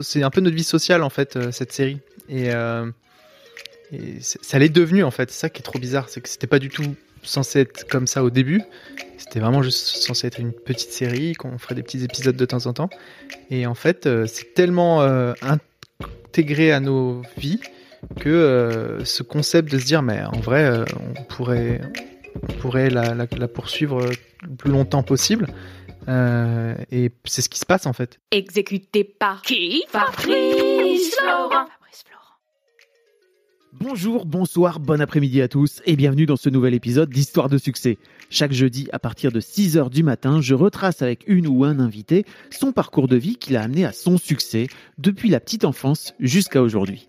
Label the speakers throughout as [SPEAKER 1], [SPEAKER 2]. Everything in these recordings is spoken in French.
[SPEAKER 1] C'est un peu notre vie sociale en fait euh, cette série et, euh, ça l'est devenu en fait. C'est ça qui est trop bizarre, c'est que c'était pas du tout censé être comme ça au début. C'était vraiment juste censé être une petite série qu'on ferait des petits épisodes de temps en temps. Et en fait, euh, c'est tellement intégré à nos vies que ce concept de se dire mais en vrai on pourrait on pourrait la poursuivre le plus longtemps possible. Euh, et c'est ce qui se passe en fait.
[SPEAKER 2] Exécuté par qui? Fabrice Florent. Fabrice Florent.
[SPEAKER 3] Bonjour, bonsoir, bon après-midi à tous et bienvenue dans ce nouvel épisode d'Histoire de succès. Chaque jeudi à partir de 6h du matin, je retrace avec une ou un invité son parcours de vie qui l'a amené à son succès depuis la petite enfance jusqu'à aujourd'hui.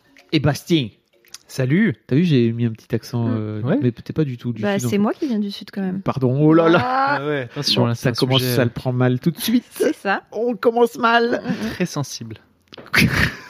[SPEAKER 3] et Bastien.
[SPEAKER 1] Salut
[SPEAKER 3] T'as vu, j'ai mis un petit accent, euh,
[SPEAKER 1] Ouais.
[SPEAKER 3] mais peut-être pas du tout. Du
[SPEAKER 4] Bah,
[SPEAKER 3] sud,
[SPEAKER 4] c'est moi qui viens du sud quand même.
[SPEAKER 3] Pardon, oh là là.
[SPEAKER 4] Ah,
[SPEAKER 1] ouais, attention,
[SPEAKER 3] Bon,
[SPEAKER 1] là,
[SPEAKER 3] ça
[SPEAKER 1] c'est un
[SPEAKER 3] commence,
[SPEAKER 1] sujet
[SPEAKER 3] ça le prend mal tout de suite.
[SPEAKER 4] c'est ça.
[SPEAKER 3] On commence mal.
[SPEAKER 1] très sensible.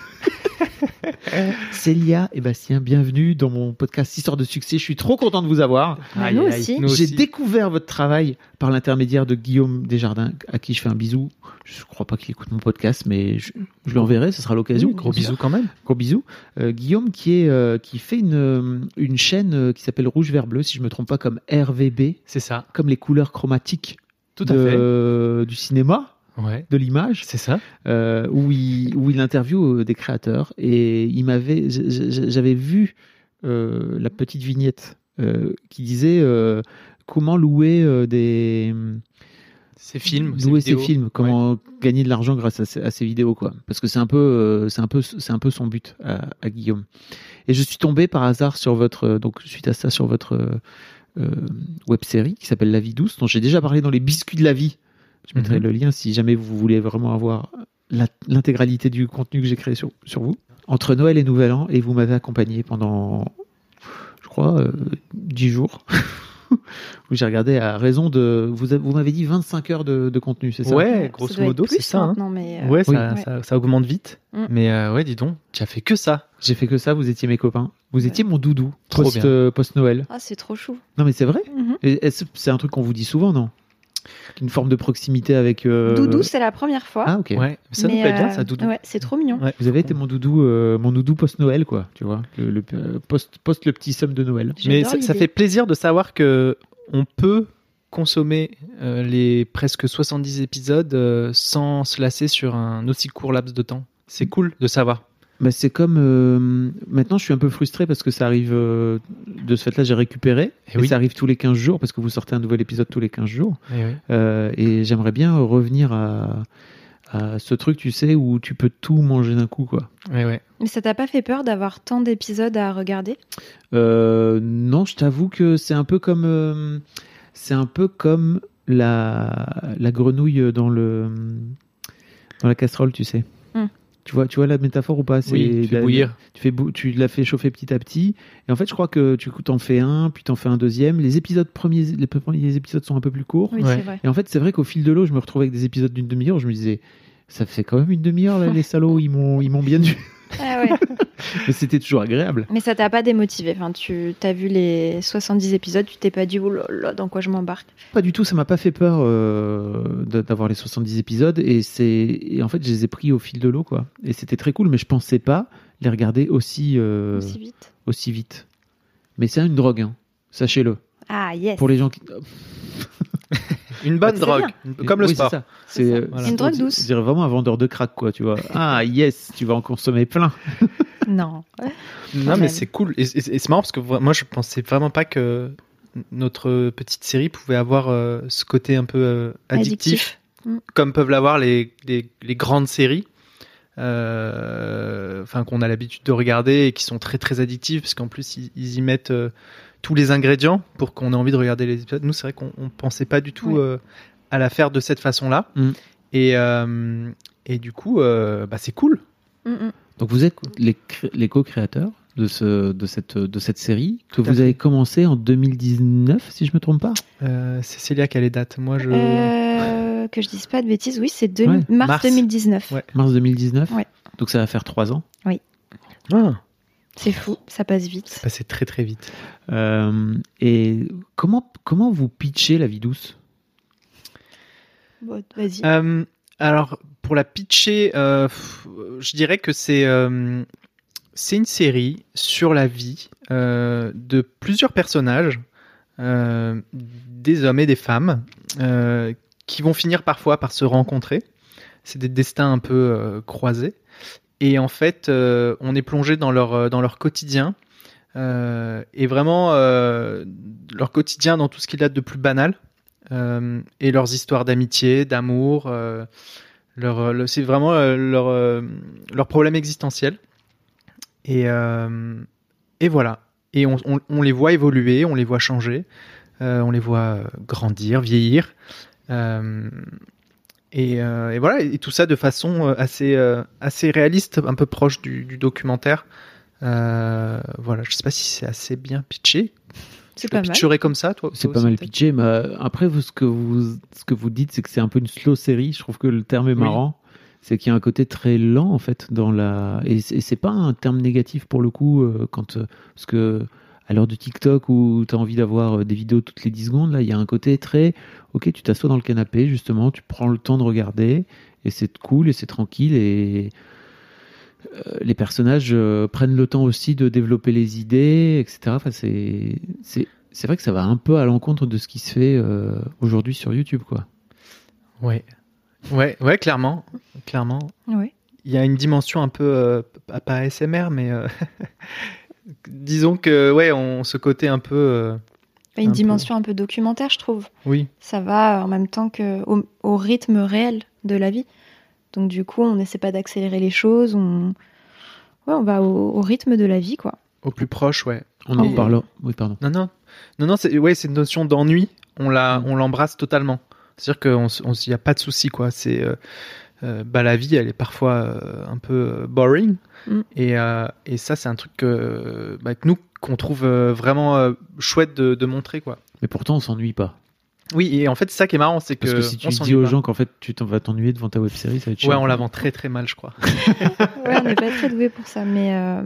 [SPEAKER 3] Célia et Bastien, bienvenue dans mon podcast Histoire de succès. Je suis trop content de vous avoir.
[SPEAKER 1] Aïe,
[SPEAKER 4] nous aussi.
[SPEAKER 1] nous
[SPEAKER 3] J'ai découvert votre travail par l'intermédiaire de Guillaume Desjardins, à qui je fais un bisou. Je crois pas qu'il écoute mon podcast, mais je, je l'enverrai, ce sera l'occasion.
[SPEAKER 1] Oui, gros bisous quand même.
[SPEAKER 3] Gros bisous. Euh, Guillaume qui est euh, qui fait une euh, une chaîne euh, qui s'appelle Rouge Vert Bleu, si je me trompe pas, comme RVB,
[SPEAKER 1] C'est ça,
[SPEAKER 3] comme les couleurs chromatiques
[SPEAKER 1] tout à
[SPEAKER 3] de-
[SPEAKER 1] fait.
[SPEAKER 3] euh, du cinéma,
[SPEAKER 1] Ouais,
[SPEAKER 3] de l'image.
[SPEAKER 1] C'est ça.
[SPEAKER 3] euh, où il où il interviewe euh, des créateurs. Et il m'avait j'avais vu euh, la petite vignette euh, qui disait comment louer des
[SPEAKER 1] Ces films, ces
[SPEAKER 3] louer
[SPEAKER 1] vidéos.
[SPEAKER 3] films comment gagner de l'argent grâce à, ces- à ces vidéos quoi. Parce que c'est un peu c'est un peu c'est un peu son but à, à Guillaume. Et je suis tombé par hasard sur votre donc suite à ça sur votre euh, web série qui s'appelle La vie douce dont j'ai déjà parlé dans les biscuits de la vie je mettrai
[SPEAKER 1] Mhm.
[SPEAKER 3] le lien si jamais vous voulez vraiment avoir l'intégralité du contenu que j'ai créé sur, sur vous. Entre Noël et Nouvel An, et vous m'avez accompagné pendant, je crois, euh, 10 jours. où j'ai regardé à raison de. Vous, m'avez dit 25 heures de, de contenu, c'est ça?
[SPEAKER 1] Ouais, grosso modo, c'est ça. hein.
[SPEAKER 4] mais, euh,
[SPEAKER 1] Ouais,
[SPEAKER 3] Oui.
[SPEAKER 1] ça,
[SPEAKER 4] Ouais.
[SPEAKER 1] Ça, ça augmente vite.
[SPEAKER 4] Mm.
[SPEAKER 1] Mais euh, ouais, dis donc, tu as fait que ça.
[SPEAKER 3] J'ai fait que ça, vous étiez mes copains. Vous
[SPEAKER 4] Ouais.
[SPEAKER 3] étiez mon doudou post, euh, post-Noël.
[SPEAKER 4] Ah, c'est trop chou.
[SPEAKER 3] non, mais c'est vrai
[SPEAKER 4] Mhm.
[SPEAKER 3] C'est un truc qu'on vous dit souvent, non? Une forme de proximité avec. euh,
[SPEAKER 4] Doudou, c'est la première fois.
[SPEAKER 3] Ah, ok.
[SPEAKER 1] Ouais, ça nous plaît bien,
[SPEAKER 4] euh,
[SPEAKER 1] ça, Doudou.
[SPEAKER 4] Ouais, c'est trop mignon.
[SPEAKER 1] Ouais.
[SPEAKER 3] Vous avez été mon doudou, euh, mon doudou post-Noël, quoi, tu vois, le, le- post, post le petit somme de Noël.
[SPEAKER 1] Mais ça, fait plaisir de savoir que on peut consommer euh, les presque 70 épisodes euh, sans se lasser sur un aussi court laps de temps. C'est cool de savoir.
[SPEAKER 3] Bah, c'est comme euh, maintenant je suis un peu frustré parce que ça arrive euh, de ce fait-là j'ai récupéré
[SPEAKER 1] Eh
[SPEAKER 3] et
[SPEAKER 1] oui.
[SPEAKER 3] ça arrive tous les 15 jours parce que vous sortez un nouvel épisode tous les 15 jours
[SPEAKER 1] Eh oui.
[SPEAKER 3] Euh, et j'aimerais bien revenir à, à ce truc tu sais où tu peux tout manger d'un coup quoi.
[SPEAKER 1] Eh ouais.
[SPEAKER 4] Mais ça t'a pas fait peur d'avoir tant d'épisodes à regarder?
[SPEAKER 3] Euh, non je t'avoue que c'est un peu comme euh, c'est un peu comme la, la grenouille dans le dans la casserole tu sais. Tu vois, tu vois la métaphore ou pas? C'est
[SPEAKER 1] Oui, tu fais
[SPEAKER 3] la-
[SPEAKER 1] bouillir.
[SPEAKER 3] tu, fais bou- tu la fais chauffer petit à petit. Et en fait, je crois que tu t'en fais un, puis t'en fais un deuxième. Les épisodes premiers, les premiers épisodes sont un peu plus courts.
[SPEAKER 4] Oui,
[SPEAKER 1] Ouais.
[SPEAKER 4] c'est vrai.
[SPEAKER 3] Et en fait, c'est vrai qu'au fil de l'eau, je me retrouvais avec des épisodes d'une demi-heure. Je me disais, ça fait quand même une demi-heure, là, les salauds, ils m'ont, ils m'ont bien dû.
[SPEAKER 4] Ah ouais.
[SPEAKER 3] Mais c'était toujours agréable.
[SPEAKER 4] Mais ça t'a pas démotivé. Enfin, tu as vu les 70 épisodes, tu t'es pas dit, oh là là, dans quoi je m'embarque
[SPEAKER 3] Pas du tout, ça m'a pas fait peur euh, d'avoir les 70 épisodes. Et, et en fait, je les ai pris au fil de l'eau, quoi. Et c'était très cool, mais je pensais pas les regarder aussi, euh,
[SPEAKER 4] aussi vite
[SPEAKER 3] aussi vite. Mais c'est une drogue, hein. sachez-le.
[SPEAKER 4] Ah, yes
[SPEAKER 3] Pour les gens qui.
[SPEAKER 1] Une bonne
[SPEAKER 4] c'est
[SPEAKER 1] drogue,
[SPEAKER 4] bien.
[SPEAKER 1] comme le
[SPEAKER 3] Oui, c'est
[SPEAKER 1] sport.
[SPEAKER 4] C'est
[SPEAKER 3] C'est euh,
[SPEAKER 1] Voilà.
[SPEAKER 4] Une drogue douce.
[SPEAKER 3] dirait vraiment un vendeur de crack, quoi, tu vois. Ah, yes, tu vas en consommer plein.
[SPEAKER 4] Non.
[SPEAKER 1] Non, mais c'est cool. Et, et- et c'est marrant parce que moi, je pensais vraiment pas que notre petite série pouvait avoir euh, ce côté un peu euh, addictif,
[SPEAKER 4] Mm.
[SPEAKER 1] comme peuvent l'avoir les, les, les grandes séries. euh, Enfin, qu'on a l'habitude de regarder et qui sont très très addictives parce qu'en plus ils, ils y mettent euh, tous les ingrédients pour qu'on ait envie de regarder les épisodes. Nous, c'est vrai qu'on on pensait pas du tout
[SPEAKER 4] Ouais.
[SPEAKER 1] euh, à la faire de cette façon-là.
[SPEAKER 3] Mm.
[SPEAKER 1] Et, euh, et du coup, euh, bah, c'est cool.
[SPEAKER 4] Mm, mm.
[SPEAKER 3] Donc vous êtes les, cré- les co-créateurs de, ce, de, cette, de cette série que vous
[SPEAKER 1] fait.
[SPEAKER 3] avez commencé en 2019, si je me trompe pas?
[SPEAKER 1] Euh, c'est Célia qui a les dates. Moi, je.
[SPEAKER 4] Euh, que je dise pas de bêtises, oui, c'est
[SPEAKER 3] Ouais,
[SPEAKER 4] mars,
[SPEAKER 1] mars.
[SPEAKER 4] 2019.
[SPEAKER 1] Ouais.
[SPEAKER 3] Mars 2019
[SPEAKER 4] Ouais.
[SPEAKER 3] Donc ça va faire trois ans.
[SPEAKER 1] Ah,
[SPEAKER 4] C'est fou, ça passe vite.
[SPEAKER 1] passé très très vite.
[SPEAKER 3] Euh, et comment, comment vous pitchez La vie douce?
[SPEAKER 4] Bon, Vas-y.
[SPEAKER 1] Euh, alors, pour la pitcher, euh, je dirais que c'est euh, c'est une série sur la vie euh, de plusieurs personnages, euh, des hommes et des femmes, euh, qui vont finir parfois par se rencontrer. C'est des destins un peu euh, croisés. Et en fait, euh, on est plongé dans leur, euh, dans leur quotidien. euh, et vraiment, leur quotidien dans tout ce qu'il a de plus banal. et leurs histoires d'amitié, d'amour. leur, le- c'est vraiment leur, leur problème existentiel. Et, et voilà. Et on, on- on les voit évoluer, on les voit changer, on les voit grandir, vieillir. Euh, et, euh, et voilà, et tout ça de façon euh, assez, euh, assez réaliste, un peu proche du, du documentaire. Euh, voilà, je sais pas si c'est assez bien pitché.
[SPEAKER 4] C'est pas mal.
[SPEAKER 1] comme ça, toi
[SPEAKER 3] C'est pas mal pitché, mais après, vous, ce, que vous, ce que vous dites, c'est que c'est un peu une slow série. Je trouve que le terme est
[SPEAKER 1] Oui.
[SPEAKER 3] marrant. C'est qu'il y a un côté très lent, en fait, dans la. Et c'est pas un terme négatif pour le coup, quand. Parce que à l'heure de TikTok où tu as envie d'avoir euh, des vidéos toutes les 10 secondes, là, il y a un côté très. Ok, tu t'assois dans le canapé, justement, tu prends le temps de regarder, et c'est cool, et c'est tranquille, et. euh, Les personnages euh, prennent le temps aussi de développer les idées, etc. Enfin, c'est c'est c'est vrai que ça va un peu à l'encontre de ce qui se fait euh, aujourd'hui sur YouTube, quoi.
[SPEAKER 1] Ouais. Ouais, ouais, clairement. Clairement.
[SPEAKER 4] Oui.
[SPEAKER 1] Il y a une dimension un peu, euh, pas pas ASMR, mais euh, disons que, ouais, on, ce côté un peu. euh,
[SPEAKER 4] Une
[SPEAKER 1] Un
[SPEAKER 4] dimension un peu documentaire, je trouve.
[SPEAKER 1] oui,
[SPEAKER 4] Ça va en même temps que au, au rythme réel de la vie. Donc du coup, on n'essaie pas d'accélérer les choses. On, ouais, on va au, au rythme de la vie, quoi.
[SPEAKER 1] au plus proche, ouais.
[SPEAKER 3] On en parle. Oui, pardon.
[SPEAKER 1] Non, non. Non, non, c'est ouais, c'est une notion d'ennui. On la, on l'embrasse totalement. C'est-à-dire qu'il n'y a pas de souci, quoi. C'est. euh, euh, bah, la vie, elle est parfois euh, un peu euh, boring.
[SPEAKER 4] Mm.
[SPEAKER 1] Et, euh, et ça, c'est un truc que, bah, que nous, qu'on trouve euh, vraiment euh, chouette de, de montrer, quoi.
[SPEAKER 3] Mais pourtant, on s'ennuie pas.
[SPEAKER 1] Oui, et en fait, c'est ça qui est marrant, c'est que.
[SPEAKER 3] Parce que si tu
[SPEAKER 1] on
[SPEAKER 3] dis aux
[SPEAKER 1] pas.
[SPEAKER 3] gens qu'en fait, tu t'en vas t'ennuyer devant ta web série, ça va être
[SPEAKER 1] Ouais,
[SPEAKER 3] chiant.
[SPEAKER 1] on la vend très très mal, je crois.
[SPEAKER 4] Ouais, on n'est pas très doué pour ça, mais euh,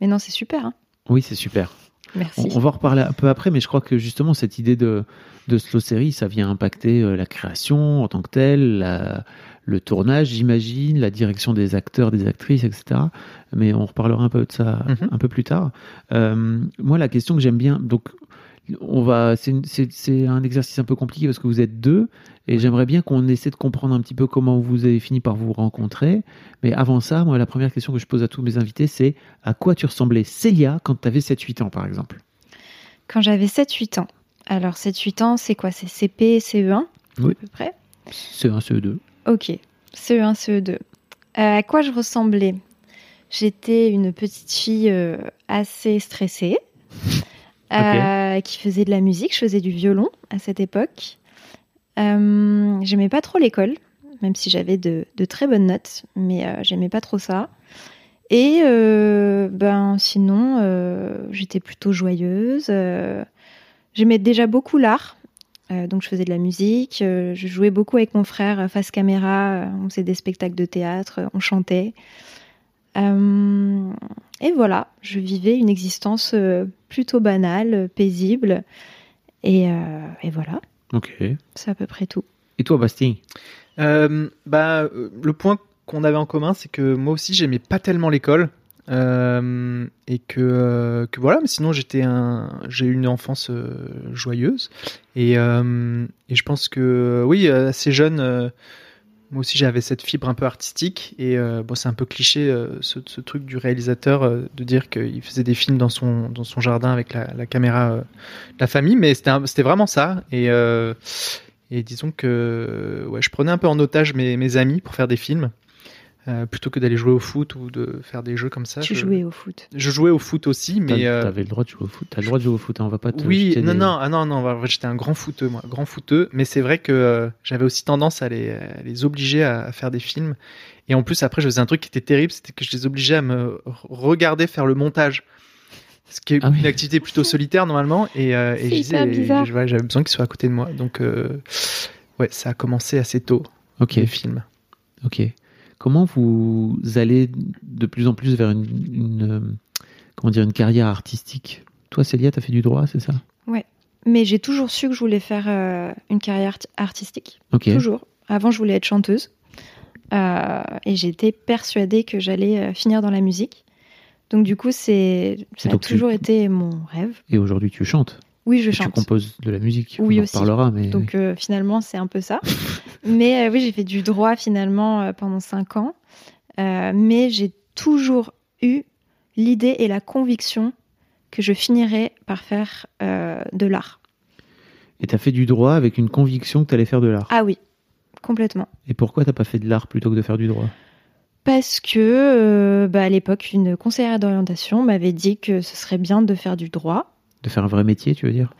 [SPEAKER 4] mais non, c'est super. hein.
[SPEAKER 3] Oui, c'est super.
[SPEAKER 4] Merci.
[SPEAKER 3] On, on va en reparler un peu après, mais je crois que justement, cette idée de, de slow série, ça vient impacter euh, la création en tant que telle, la- le tournage, j'imagine, la direction des acteurs, des actrices, etc. Mais on reparlera un peu de ça
[SPEAKER 1] Mhm.
[SPEAKER 3] un peu plus tard. Euh, moi, la question que j'aime bien, donc, on va, c'est un exercice un peu compliqué parce que vous êtes deux, et j'aimerais bien qu'on essaie de comprendre un petit peu comment vous avez fini par vous rencontrer. Mais avant ça, moi, la première question que je pose à tous mes invités, c'est à quoi tu ressemblais, Célia, quand tu avais 7-8 ans, par exemple?
[SPEAKER 4] Quand j'avais 7-8 ans. Alors 7-8 ans, c'est quoi? C'est CP, CE1
[SPEAKER 3] Oui.
[SPEAKER 4] à peu près?
[SPEAKER 3] CE1, CE2.
[SPEAKER 4] Ok, E CE1, CE2. Euh, à quoi je ressemblais? J'étais une petite fille euh, assez stressée, euh, qui faisait de la musique. Je faisais du violon à cette époque. Euh, j'aimais pas trop l'école, même si j'avais de, de très bonnes notes, mais euh, j'aimais pas trop ça. Et ben sinon, j'étais plutôt joyeuse. j'aimais déjà beaucoup l'art. Donc je faisais de la musique, je jouais beaucoup avec mon frère face caméra, on faisait des spectacles de théâtre, on chantait. Euh, et voilà, je vivais une existence euh, plutôt banale, euh, paisible. Et, euh, et voilà,
[SPEAKER 3] Ok.
[SPEAKER 4] c'est à peu près tout.
[SPEAKER 3] Et toi, Bastien?
[SPEAKER 1] Euh, bah, le point qu'on avait en commun, c'est que moi aussi, j'aimais pas tellement l'école. Euh, et que, euh, que voilà, mais sinon j'étais un, j'ai eu une enfance euh, joyeuse et, euh, et je pense que oui, assez jeune, euh, moi aussi j'avais cette fibre un peu artistique et euh, bon c'est un peu cliché euh, ce, truc du réalisateur euh, de dire qu'il faisait des films dans son jardin avec la, caméra de la famille, mais c'était vraiment ça et disons que ouais, je prenais un peu en otage mes amis pour faire des films. Euh, plutôt que d'aller jouer au foot ou de faire des jeux comme ça.
[SPEAKER 4] Tu
[SPEAKER 1] je,
[SPEAKER 4] jouais au foot.
[SPEAKER 1] je jouais au foot aussi, mais euh,
[SPEAKER 3] T'avais le droit de jouer au foot. T'as le droit de jouer au foot, hein, on va pas te.
[SPEAKER 1] oui, non,
[SPEAKER 3] des-
[SPEAKER 1] non, ah non, non, en vrai, j'étais un grand footeux, moi, grand footeux. Mais c'est vrai que euh, j'avais aussi tendance à les, à les obliger à, à faire des films. Et en plus, après, je faisais un truc qui était terrible, c'était que je les obligeais à me regarder faire le montage. Ce qui est
[SPEAKER 3] Ah oui.
[SPEAKER 1] une activité plutôt solitaire normalement. Et, euh, et ouais, j'avais besoin qu'ils soient à côté de moi. Donc, euh, ouais, ça a commencé assez tôt,
[SPEAKER 3] Ok,
[SPEAKER 1] les films.
[SPEAKER 3] ok. Comment vous allez de plus en plus vers une, une, euh, comment dire, une carrière artistique? Toi, Célia, t'as fait du droit, c'est ça?
[SPEAKER 4] Mais j'ai toujours su que je voulais faire euh, une carrière art- artistique. Toujours. Avant, je voulais être chanteuse. Euh, et j'étais persuadée que j'allais euh, finir dans la musique. Donc, du coup, c'est, ça a
[SPEAKER 3] tu-
[SPEAKER 4] toujours été mon rêve.
[SPEAKER 3] Et aujourd'hui, tu chantes?
[SPEAKER 4] Oui, je
[SPEAKER 3] Et Tu
[SPEAKER 4] chante.
[SPEAKER 3] composes de la musique.
[SPEAKER 4] Oui,
[SPEAKER 3] on en
[SPEAKER 4] aussi.
[SPEAKER 3] reparlera, mais.
[SPEAKER 4] Donc, euh, finalement, c'est un peu ça. mais euh, oui, j'ai fait du droit finalement euh, pendant cinq ans. Mais j'ai toujours eu l'idée et la conviction que je finirais par faire de l'art.
[SPEAKER 3] Et t'as fait du droit avec une conviction que t'allais faire de l'art.
[SPEAKER 4] Ah oui, complètement.
[SPEAKER 3] Et pourquoi t'as pas fait de l'art plutôt que de faire du droit?
[SPEAKER 4] Parce que bah, à l'époque, une conseillère d'orientation m'avait dit que ce serait bien de faire du droit,
[SPEAKER 3] De faire un vrai métier, tu veux dire?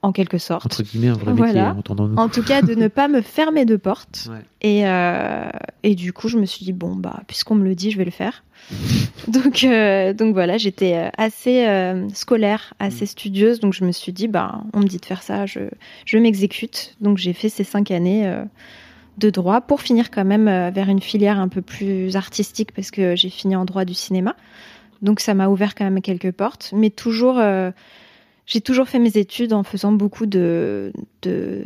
[SPEAKER 4] En quelque sorte.
[SPEAKER 3] Entre guillemets, un vrai
[SPEAKER 4] Voilà.
[SPEAKER 3] métier, entendons-nous.
[SPEAKER 4] En tout cas, de ne pas me fermer de porte.
[SPEAKER 3] Ouais.
[SPEAKER 4] Et, euh, et du coup, je me suis dit, bon, bah, puisqu'on me le dit, je vais le faire. donc, euh, donc voilà, j'étais euh, assez euh, scolaire, assez studieuse. Donc je me suis dit, bah, on me dit de faire ça, je, je m'exécute. Donc j'ai fait ces cinq années de droit pour finir quand même vers une filière un peu plus artistique parce que j'ai fini en droit du cinéma. Donc ça m'a ouvert quand même quelques portes. Mais toujours, euh, j'ai toujours fait mes études en faisant beaucoup de, de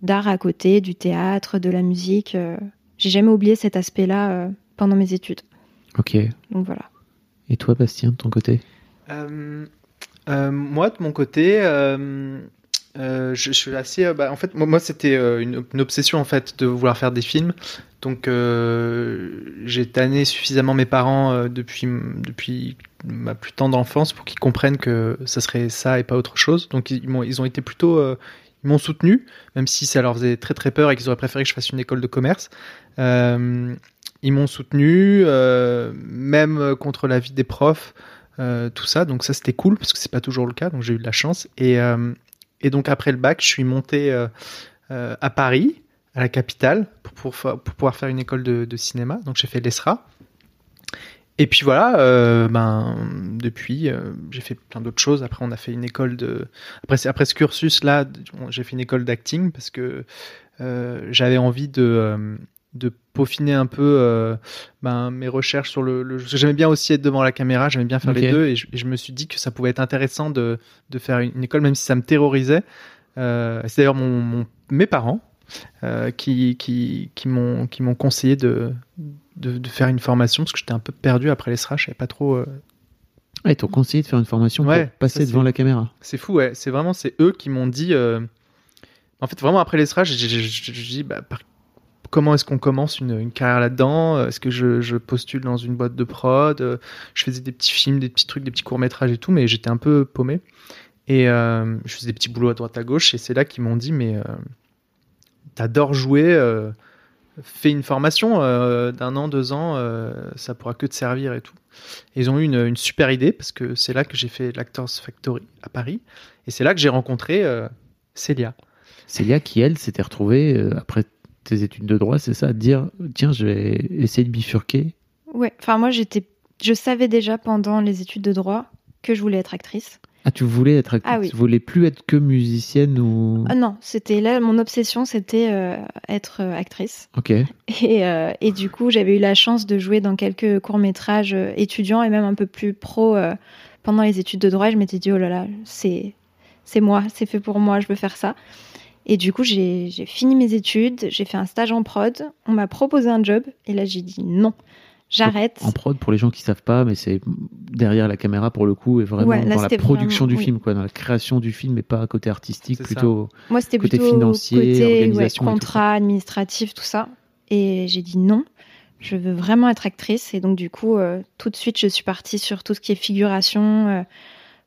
[SPEAKER 4] d'art à côté, du théâtre, de la musique. euh. J'ai jamais oublié cet aspect-là euh, pendant mes études.
[SPEAKER 3] Ok.
[SPEAKER 4] Donc voilà.
[SPEAKER 3] Et toi, Bastien, de ton côté?
[SPEAKER 1] Euh, euh, moi, de mon côté, euh, euh, je, suis assez. euh, bah, en fait, moi, c'était euh, une, obsession en fait de vouloir faire des films. Donc, j'ai tanné suffisamment mes parents depuis depuis ma plus tendre enfance pour qu'ils comprennent que ça serait ça et pas autre chose. Donc, ils m'ont ils ont été plutôt ils m'ont soutenu, même si ça leur faisait très très peur et qu'ils auraient préféré que je fasse une école de commerce. Ils m'ont soutenu, même contre l'avis des profs, tout ça. Donc ça c'était cool parce que c'est pas toujours le cas, donc j'ai eu de la chance. Et, et donc après le bac, je suis monté euh, euh, à Paris, à la capitale, pour, pour, pour pouvoir faire une école de, cinéma. Donc j'ai fait l'ESRA. Et puis voilà, euh, ben depuis j'ai fait plein d'autres choses. Après on a fait une école de après après ce cursus là, j'ai fait une école d'acting parce que j'avais envie de de peaufiner un peu euh, ben, mes recherches sur le, le- j'aimais bien aussi être devant la caméra j'aimais bien faire les deux et je, et je me suis dit que ça pouvait être intéressant de, de faire une, une école même si ça me terrorisait euh, c'est d'ailleurs mon, mon- mes parents euh, qui, qui, qui m'ont qui m'ont conseillé de, de, de faire une formation parce que j'étais un peu perdu après l'ESRA je savais pas trop
[SPEAKER 3] ils t'ont conseillé de faire une formation
[SPEAKER 1] Ouais,
[SPEAKER 3] pour passer devant la caméra.
[SPEAKER 1] c'est fou, ouais. C'est vraiment, c'est eux qui m'ont dit. euh, En fait, vraiment après l'ESRA, j'ai dit bah, par- comment est-ce qu'on commence une, une carrière là-dedans? Est-ce que je, je postule dans une boîte de prod? Je faisais des petits films, des petits trucs, des petits courts métrages et tout, mais j'étais un peu paumé. Et euh, je faisais des petits boulots à droite à gauche, et c'est là qu'ils m'ont dit mais euh, t'adores jouer. euh, Fais une formation d'un an, deux ans, ça pourra que te servir et tout. Et ils ont eu une, une super idée parce que c'est là que j'ai fait l'Actors Factory à Paris. Et c'est là que j'ai rencontré Célia.
[SPEAKER 3] Célia qui, elle, s'était retrouvée, après tes études de droit, c'est ça, dire tiens, je vais essayer de bifurquer.
[SPEAKER 4] Ouais, enfin moi j'étais, je savais déjà pendant les études de droit que je voulais être actrice.
[SPEAKER 3] Ah, tu voulais être actrice
[SPEAKER 4] Ah oui.
[SPEAKER 3] Tu voulais plus être que musicienne ou?
[SPEAKER 4] Ah non, c'était là mon obsession, c'était euh, être euh, actrice.
[SPEAKER 3] Ok.
[SPEAKER 4] Et, euh, et du coup, j'avais eu la chance de jouer dans quelques courts métrages étudiants et même un peu plus pro euh, pendant les études de droit. Et je m'étais dit oh là là, c'est c'est moi, c'est fait pour moi, je veux faire ça. Et du coup, j'ai fini mes études, j'ai fait un stage en prod, on m'a proposé un job et là j'ai dit non. j'arrête.
[SPEAKER 3] En prod, pour les gens qui savent pas, mais c'est derrière la caméra pour le coup, et vraiment
[SPEAKER 4] Ouais, là,
[SPEAKER 3] dans la production
[SPEAKER 4] vraiment-
[SPEAKER 3] du
[SPEAKER 4] oui.
[SPEAKER 3] film, quoi, dans la création du film, et pas côté artistique,
[SPEAKER 1] C'est ça.
[SPEAKER 3] plutôt.
[SPEAKER 4] Moi, c'était
[SPEAKER 3] Côté
[SPEAKER 4] plutôt
[SPEAKER 3] financier,
[SPEAKER 4] côté ouais,
[SPEAKER 3] organisation tout
[SPEAKER 4] contrat, administratif, tout ça. Et j'ai dit non, je veux vraiment être actrice. Et donc, du coup, euh, tout de suite, je suis partie sur tout ce qui est figuration. euh.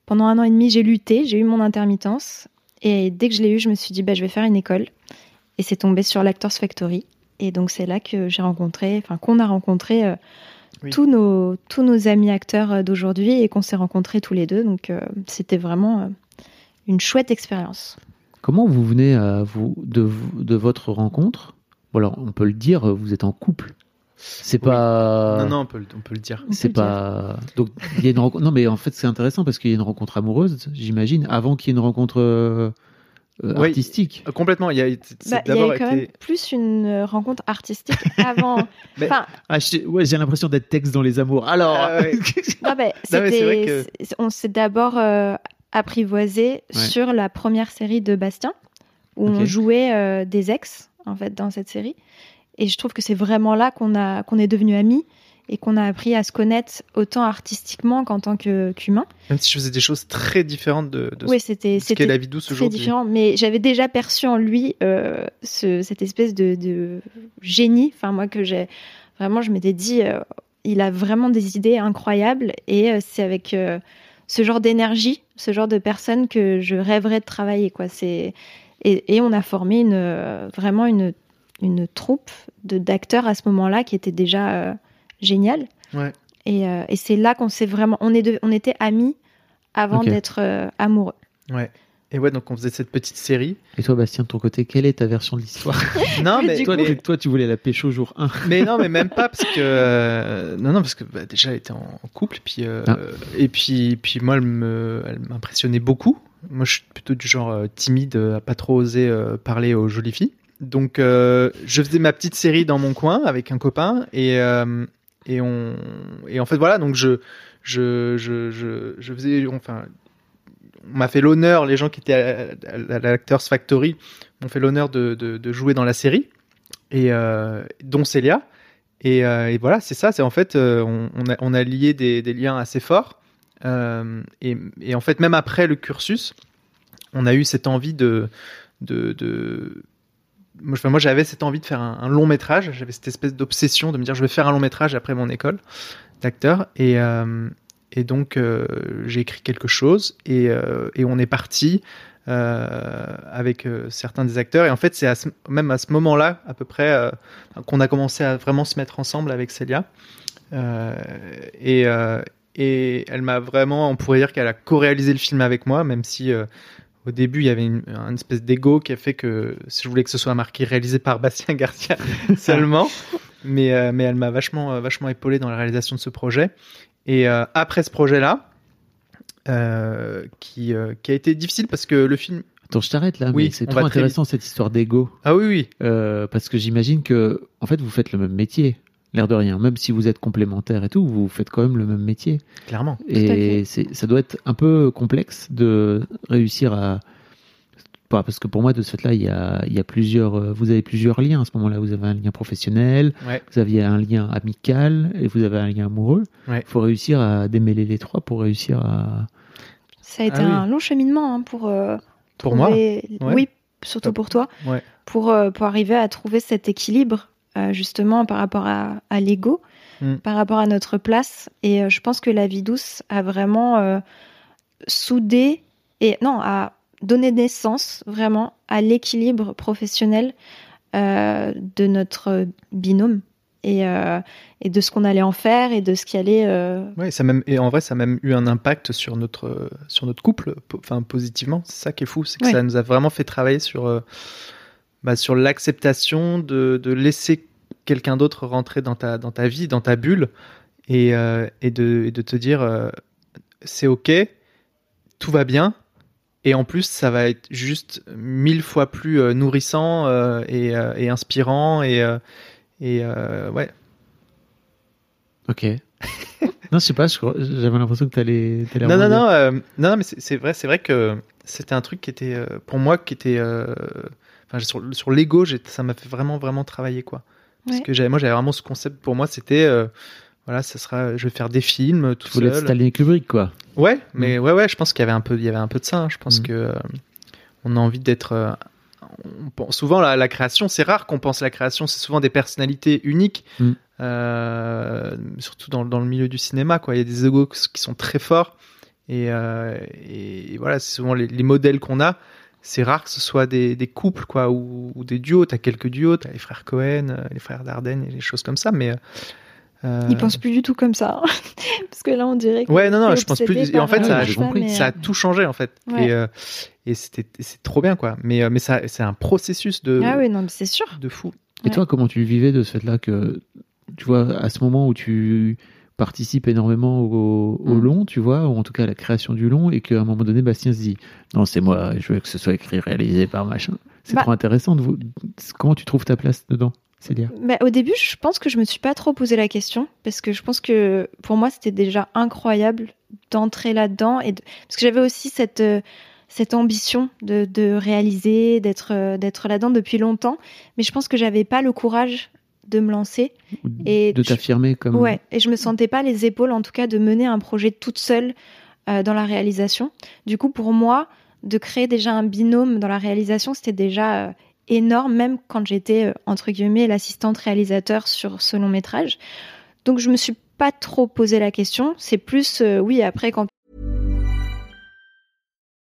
[SPEAKER 4] pendant un an et demi, j'ai lutté, j'ai eu mon intermittence. Et dès que je l'ai eu, je me suis dit, bah, je vais faire une école. Et c'est tombé sur l'Actors Factory. Et donc, c'est là que j'ai rencontré, enfin, qu'on a rencontré euh,
[SPEAKER 1] Oui.
[SPEAKER 4] tous, nos, tous nos amis acteurs euh, d'aujourd'hui et qu'on s'est rencontrés tous les deux. Donc, euh, c'était vraiment euh, une chouette expérience.
[SPEAKER 3] Comment vous venez à vous de, votre rencontre? Bon, alors, on peut le dire, vous êtes en couple? C'est
[SPEAKER 1] Oui.
[SPEAKER 3] pas.
[SPEAKER 1] Non, non, on peut, le- on peut le dire.
[SPEAKER 3] C'est pas. Donc, il y a une rencontre. Non, mais en fait, c'est intéressant parce qu'il y a une rencontre amoureuse, j'imagine, avant qu'il y ait une rencontre euh,
[SPEAKER 1] Oui.
[SPEAKER 3] artistique.
[SPEAKER 1] Euh, Complètement. Il y a,
[SPEAKER 4] Bah, il y
[SPEAKER 1] d'abord
[SPEAKER 4] a eu quand même plus une euh, rencontre artistique avant.
[SPEAKER 1] Mais-
[SPEAKER 4] enfin,
[SPEAKER 3] Ah, j'ai- ouais, j'ai l'impression d'être texte dans les amours. Alors.
[SPEAKER 1] Ah ouais.
[SPEAKER 4] non, mais
[SPEAKER 1] Non, mais c'est vrai
[SPEAKER 4] c'était-
[SPEAKER 1] que-
[SPEAKER 4] on s'est d'abord euh, apprivoisé
[SPEAKER 3] Ouais.
[SPEAKER 4] sur la première série de Bastien, où on jouait euh, des ex, en fait, dans cette série. Et je trouve que c'est vraiment là qu'on a qu'on est devenus amis et qu'on a appris à se connaître autant artistiquement qu'en tant que- qu'humain.
[SPEAKER 1] Même si je faisais des choses très différentes de, de
[SPEAKER 4] Oui, c'était
[SPEAKER 1] ce qu'est la vie douce aujourd'hui.
[SPEAKER 4] différent. Mais j'avais déjà perçu en lui euh, ce- cette espèce de, de génie. Enfin, moi, que j'ai vraiment, je m'étais dit, euh, il a vraiment des idées incroyables. Et euh, c'est avec ce genre d'énergie, ce genre de personne que je rêverais de travailler. Quoi. C'est, et, et on a formé une, vraiment une, une troupe de, d'acteurs à ce moment-là qui était déjà euh, géniale.
[SPEAKER 1] Ouais.
[SPEAKER 4] Et, euh, et c'est là qu'on s'est vraiment. On, est de- on était amis avant d'être euh, amoureux.
[SPEAKER 1] Ouais. Et ouais, donc on faisait cette petite série.
[SPEAKER 3] Et toi, Bastien, de ton côté, quelle est ta version de l'histoire?
[SPEAKER 1] Non, mais,
[SPEAKER 3] toi,
[SPEAKER 4] coup-
[SPEAKER 3] tu- toi, tu voulais la pécho jour 1.
[SPEAKER 1] mais non, mais même pas parce que euh, non, non, parce que bah, déjà elle était en, couple, puis euh,
[SPEAKER 3] Ah.
[SPEAKER 1] et puis puis moi elle me, elle m'impressionnait beaucoup. Moi, je suis plutôt du genre euh, timide, à pas trop oser euh, parler aux jolies filles. Donc, euh, je faisais ma petite série dans mon coin avec un copain et euh, et on et en fait voilà, donc je je je je, faisais enfin on m'a fait l'honneur, les gens qui étaient à, l'Actors Factory m'ont fait l'honneur de, de, jouer dans la série, et euh, dont Célia. Et, et voilà, c'est ça, c'est en fait, on, a, on a lié des, des liens assez forts. Et, et en fait, même après le cursus, on a eu cette envie de, de moi, j'avais cette envie de faire un, long métrage, j'avais cette espèce d'obsession de me dire je vais faire un long métrage après mon école d'acteur. Et, euh, donc, euh, j'ai écrit quelque chose et, euh, on est parti avec certains des acteurs. Et en fait, c'est même à ce moment-là, à peu près, qu'on a commencé à vraiment se mettre ensemble avec Célia. Et, elle m'a vraiment, on pourrait dire qu'elle a co-réalisé le film avec moi, même si au début il y avait une, une espèce d'ego qui a fait que si je voulais que ce soit marqué réalisé par Bastien Garcia seulement. Mais, euh, mais elle m'a vachement, euh, vachement épaulé dans la réalisation de ce projet. Et euh, après ce projet-là, euh, qui, qui a été difficile parce que le film.
[SPEAKER 3] Attends, je t'arrête là,
[SPEAKER 1] Oui,
[SPEAKER 3] mais c'est trop intéressant cette histoire d'ego.
[SPEAKER 1] Ah oui, oui.
[SPEAKER 3] Parce que j'imagine que, en fait, vous faites le même métier, l'air de rien. Même si vous êtes complémentaires et tout, vous faites quand même le même métier.
[SPEAKER 1] Clairement.
[SPEAKER 3] Et ça doit être un peu complexe de réussir à. Pas- Parce que pour moi, de ce fait-là, il y a, il y a plusieurs. euh, Vous avez plusieurs liens à ce moment-là. Vous avez un lien professionnel,
[SPEAKER 1] Ouais.
[SPEAKER 3] vous aviez un lien amical et vous avez un lien amoureux. Il
[SPEAKER 1] Ouais.
[SPEAKER 3] faut réussir à démêler les trois pour réussir à.
[SPEAKER 4] Ça a été
[SPEAKER 1] Ah oui.
[SPEAKER 4] un long cheminement hein, pour. euh,
[SPEAKER 1] Pour moi Ouais.
[SPEAKER 4] Oui, surtout pour toi.
[SPEAKER 1] Ouais.
[SPEAKER 4] Pour, euh, pour arriver à trouver cet équilibre, euh, justement, par rapport à, à l'ego,
[SPEAKER 1] Mm.
[SPEAKER 4] par rapport à notre place. Et euh, je pense que la vie douce a vraiment euh, soudé, et non, a donné naissance vraiment à l'équilibre professionnel de notre binôme. Et, et de ce qu'on allait en faire et de ce qui allait
[SPEAKER 1] Ouais, ça même, et en vrai, ça a même eu un impact sur notre, sur notre couple, enfin positivement. C'est ça qui est fou, c'est que
[SPEAKER 4] Ouais.
[SPEAKER 1] ça nous a vraiment fait travailler sur, bah, sur l'acceptation de, de laisser quelqu'un d'autre rentrer dans ta, dans ta vie, dans ta bulle, et, euh, et, de, et de te dire euh, c'est ok, tout va bien, et en plus ça va être juste mille fois plus euh, nourrissant et, et inspirant, et, et ouais,
[SPEAKER 3] Ok. non, je sais pas. J'avais l'impression que t'allais. t'allais
[SPEAKER 1] Non, non, non, non, non, mais c'est vrai, vrai que c'était un truc qui était, pour moi, qui était, enfin, sur, sur l'ego, j'ai- ça m'a fait vraiment, vraiment travailler, quoi. Parce
[SPEAKER 4] Ouais.
[SPEAKER 1] que j'avais, moi, j'avais vraiment ce concept, pour moi, c'était, euh, voilà, ça sera, je vais faire des films tout
[SPEAKER 3] Tu voulais être
[SPEAKER 1] seul.
[SPEAKER 3] Stanley Kubrick, quoi.
[SPEAKER 1] Ouais, mais ouais, ouais, je pense qu'il y avait un peu, il y avait un peu de ça. hein. Je pense
[SPEAKER 3] Mm.
[SPEAKER 1] que euh, on a envie d'être. euh, on pense- souvent, la, la création, c'est rare qu'on pense la création. C'est souvent des personnalités uniques,
[SPEAKER 3] Mm.
[SPEAKER 1] euh, surtout dans, dans le milieu du cinéma. Quoi, il y a des égos qui sont très forts, et, euh, et voilà, c'est souvent les, les modèles qu'on a. C'est rare que ce soit des, des couples, quoi, ou, ou des duos. T'as quelques duos, t'as les frères Cohen, euh, les frères Dardenne, et les choses comme ça, mais. euh,
[SPEAKER 4] Ils pensent plus du tout comme ça. Parce que là, on dirait que.
[SPEAKER 1] Ouais, non, non, je pense plus. Et en fait,
[SPEAKER 4] euh,
[SPEAKER 1] ça
[SPEAKER 4] mais,
[SPEAKER 1] ça a
[SPEAKER 4] euh,
[SPEAKER 1] tout changé, en fait.
[SPEAKER 4] Ouais.
[SPEAKER 1] Et, euh, et c'était, c'est trop bien, quoi. Mais, euh, mais ça, c'est un processus de,
[SPEAKER 4] Ah oui, non, mais c'est sûr.
[SPEAKER 1] de fou.
[SPEAKER 3] Et
[SPEAKER 4] Ouais.
[SPEAKER 3] toi, comment tu le vivais de ce fait-là que, tu vois, à ce moment où tu participes énormément au, au
[SPEAKER 1] Mm.
[SPEAKER 3] long, tu vois, ou en tout cas à la création du long, et qu'à un moment donné, Bastien se dit Non, c'est moi, je veux que ce soit écrit, réalisé par machin. C'est
[SPEAKER 4] Bah-
[SPEAKER 3] trop intéressant. De vous... Comment tu trouves ta place dedans, Célia?
[SPEAKER 4] Bah, au début, je pense que je me suis pas trop posé la question parce que je pense que pour moi, c'était déjà incroyable d'entrer là-dedans et de- parce que j'avais aussi cette euh, cette ambition de, de réaliser, d'être euh, d'être là-dedans depuis longtemps, mais je pense que j'avais pas le courage de me lancer. Et
[SPEAKER 3] De t'affirmer comme.
[SPEAKER 4] Ouais, et je me sentais pas les épaules, en tout cas, de mener un projet toute seule euh, dans la réalisation. Du coup, pour moi, de créer déjà un binôme dans la réalisation, c'était déjà euh, énorme, même quand j'étais, euh, entre guillemets, l'assistante réalisateur sur ce long métrage. Donc, je me suis pas trop posé la question. C'est plus, oui, après, quand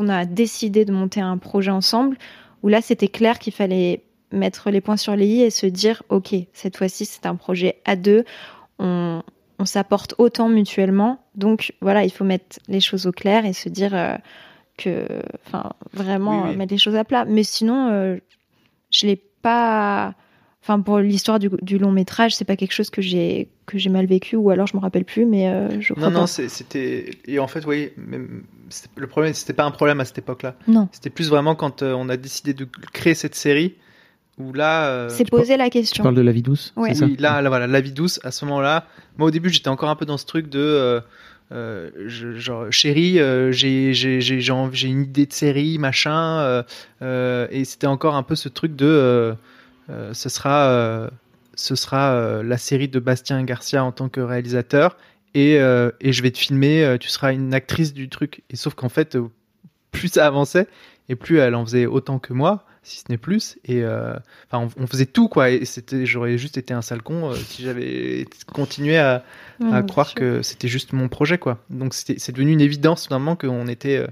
[SPEAKER 4] on a décidé de monter un projet ensemble, où là, c'était clair qu'il fallait mettre les points sur les i et se dire, OK, cette fois-ci, c'est un projet à deux. On, on s'apporte autant mutuellement. Donc, voilà, il faut mettre les choses au clair et se dire euh, que, enfin, vraiment
[SPEAKER 1] Oui, oui.
[SPEAKER 4] mettre les choses à plat. Mais sinon, euh, je l'ai pas. Enfin, pour l'histoire du, du long métrage, c'est pas quelque chose que j'ai que j'ai mal vécu ou alors je me rappelle plus, mais euh, je crois
[SPEAKER 1] Non, non,
[SPEAKER 4] pas.
[SPEAKER 1] c'est- c'était. Et en fait, oui, même- le problème, c'était pas un problème à cette époque-là.
[SPEAKER 4] Non.
[SPEAKER 1] C'était plus vraiment quand euh, on a décidé de créer cette série, où là. euh,
[SPEAKER 4] c'est
[SPEAKER 1] tu
[SPEAKER 4] poser la
[SPEAKER 3] Tu
[SPEAKER 4] question.
[SPEAKER 3] parles de la vie douce
[SPEAKER 4] Ouais.
[SPEAKER 3] ça
[SPEAKER 1] Oui, là, là, voilà, la vie douce, à ce moment-là. Moi, au début, j'étais encore un peu dans ce truc de. euh, euh, je- genre, chérie, euh, j'ai j'ai- j'ai- j'ai envie- j'ai une idée de série, machin. euh, euh, et c'était encore un peu ce truc de. Euh, ce sera, euh, ce sera euh, la série de Bastien Garcia en tant que réalisateur. Et, euh, et je vais te filmer, euh, tu seras une actrice du truc. Et sauf qu'en fait, euh, plus ça avançait, et plus elle en faisait autant que moi, si ce n'est plus. Et enfin, on, on faisait tout, quoi. Et c'était, j'aurais juste été un sale con si j'avais continué à,
[SPEAKER 4] Ouais,
[SPEAKER 1] à
[SPEAKER 4] non,
[SPEAKER 1] croire
[SPEAKER 4] sûr.
[SPEAKER 1] que c'était juste mon projet, quoi. Donc c'est devenu une évidence finalement qu'on était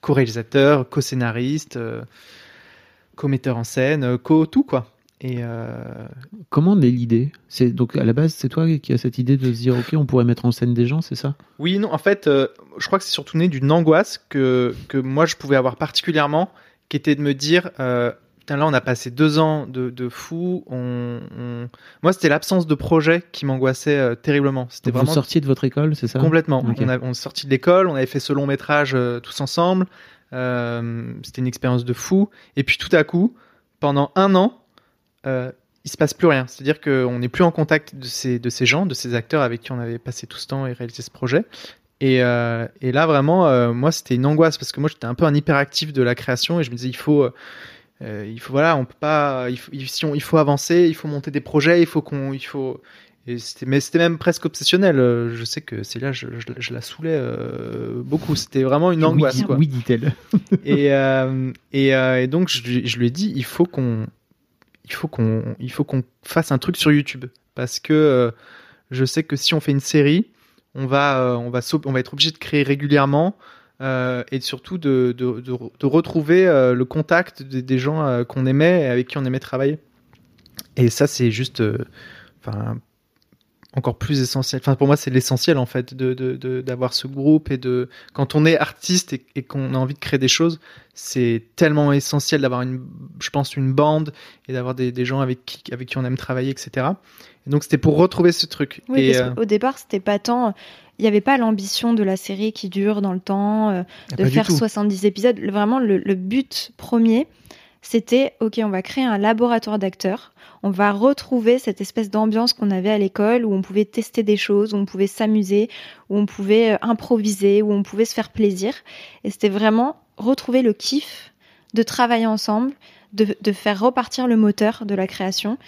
[SPEAKER 1] co-réalisateur, co-scénariste, co-metteur en scène, co-tout, quoi. Et euh,
[SPEAKER 3] Comment naît l'idée C'est donc à la base, c'est toi qui as cette idée de se dire ok, on pourrait mettre en scène des gens, c'est ça?
[SPEAKER 1] Oui, non, en fait, euh, je crois que c'est surtout né d'une angoisse que, que moi je pouvais avoir particulièrement, qui était de me dire, euh, putain, là on a passé deux ans de, de fou, on, on- moi c'était l'absence de projet qui m'angoissait euh, terriblement. C'était
[SPEAKER 3] Vous
[SPEAKER 1] vraiment
[SPEAKER 3] sortiez de votre école, c'est ça?
[SPEAKER 1] Complètement. On, a, on est sorti de l'école, on avait fait ce long métrage euh, tous ensemble, euh, c'était une expérience de fou, et puis tout à coup, pendant un an, euh, il se passe plus rien. C'est-à-dire qu'on n'est plus en contact de ces, de ces gens, de ces acteurs avec qui on avait passé tout ce temps et réalisé ce projet. Et, euh, et là, vraiment, euh, moi, c'était une angoisse parce que moi, j'étais un peu un hyperactif de la création et je me disais, il faut, euh, il faut, voilà, on peut pas, il faut, il- si on- il faut avancer, il faut monter des projets, il faut qu'on, il faut. Et c'était, mais c'était même presque obsessionnel. Je sais que c'est là, je, je, je la saulais euh, beaucoup. C'était vraiment une angoisse.
[SPEAKER 3] Oui,
[SPEAKER 1] quoi.
[SPEAKER 3] oui, dit-elle.
[SPEAKER 1] Et, euh, et, et donc, je lui ai dit, il faut qu'on, il faut qu'on, il faut qu'on fasse un truc sur YouTube, parce que euh, je sais que si on fait une série, on va, euh, on va, on va être obligé de créer régulièrement. euh, et surtout de, de, de, retrouver le contact des, gens qu'on aimait et avec qui on aimait travailler. Et ça, c'est juste. Encore plus essentiel. Enfin, pour moi, c'est l'essentiel en fait de de- de- d'avoir ce groupe et de quand on est artiste et, et qu'on a envie de créer des choses, c'est tellement essentiel d'avoir une, je pense, une bande et d'avoir des, des gens avec qui avec qui on aime travailler, etc. Et donc c'était pour retrouver ce truc.
[SPEAKER 4] Oui,
[SPEAKER 1] et
[SPEAKER 4] parce
[SPEAKER 1] euh,
[SPEAKER 4] qu'au départ, c'était pas tant. Il n'y avait pas l'ambition de la série qui dure dans le temps, euh,
[SPEAKER 1] Ah,
[SPEAKER 4] de faire
[SPEAKER 1] tout.
[SPEAKER 4] 70 épisodes. Vraiment, le, le but premier, c'était OK, on va créer un laboratoire d'acteurs. On va retrouver cette espèce d'ambiance qu'on avait à l'école où on pouvait tester des choses, où on pouvait s'amuser, où on pouvait euh, improviser, où on pouvait se faire plaisir. Et c'était vraiment retrouver le kiff de travailler ensemble, de, de faire repartir le moteur de la création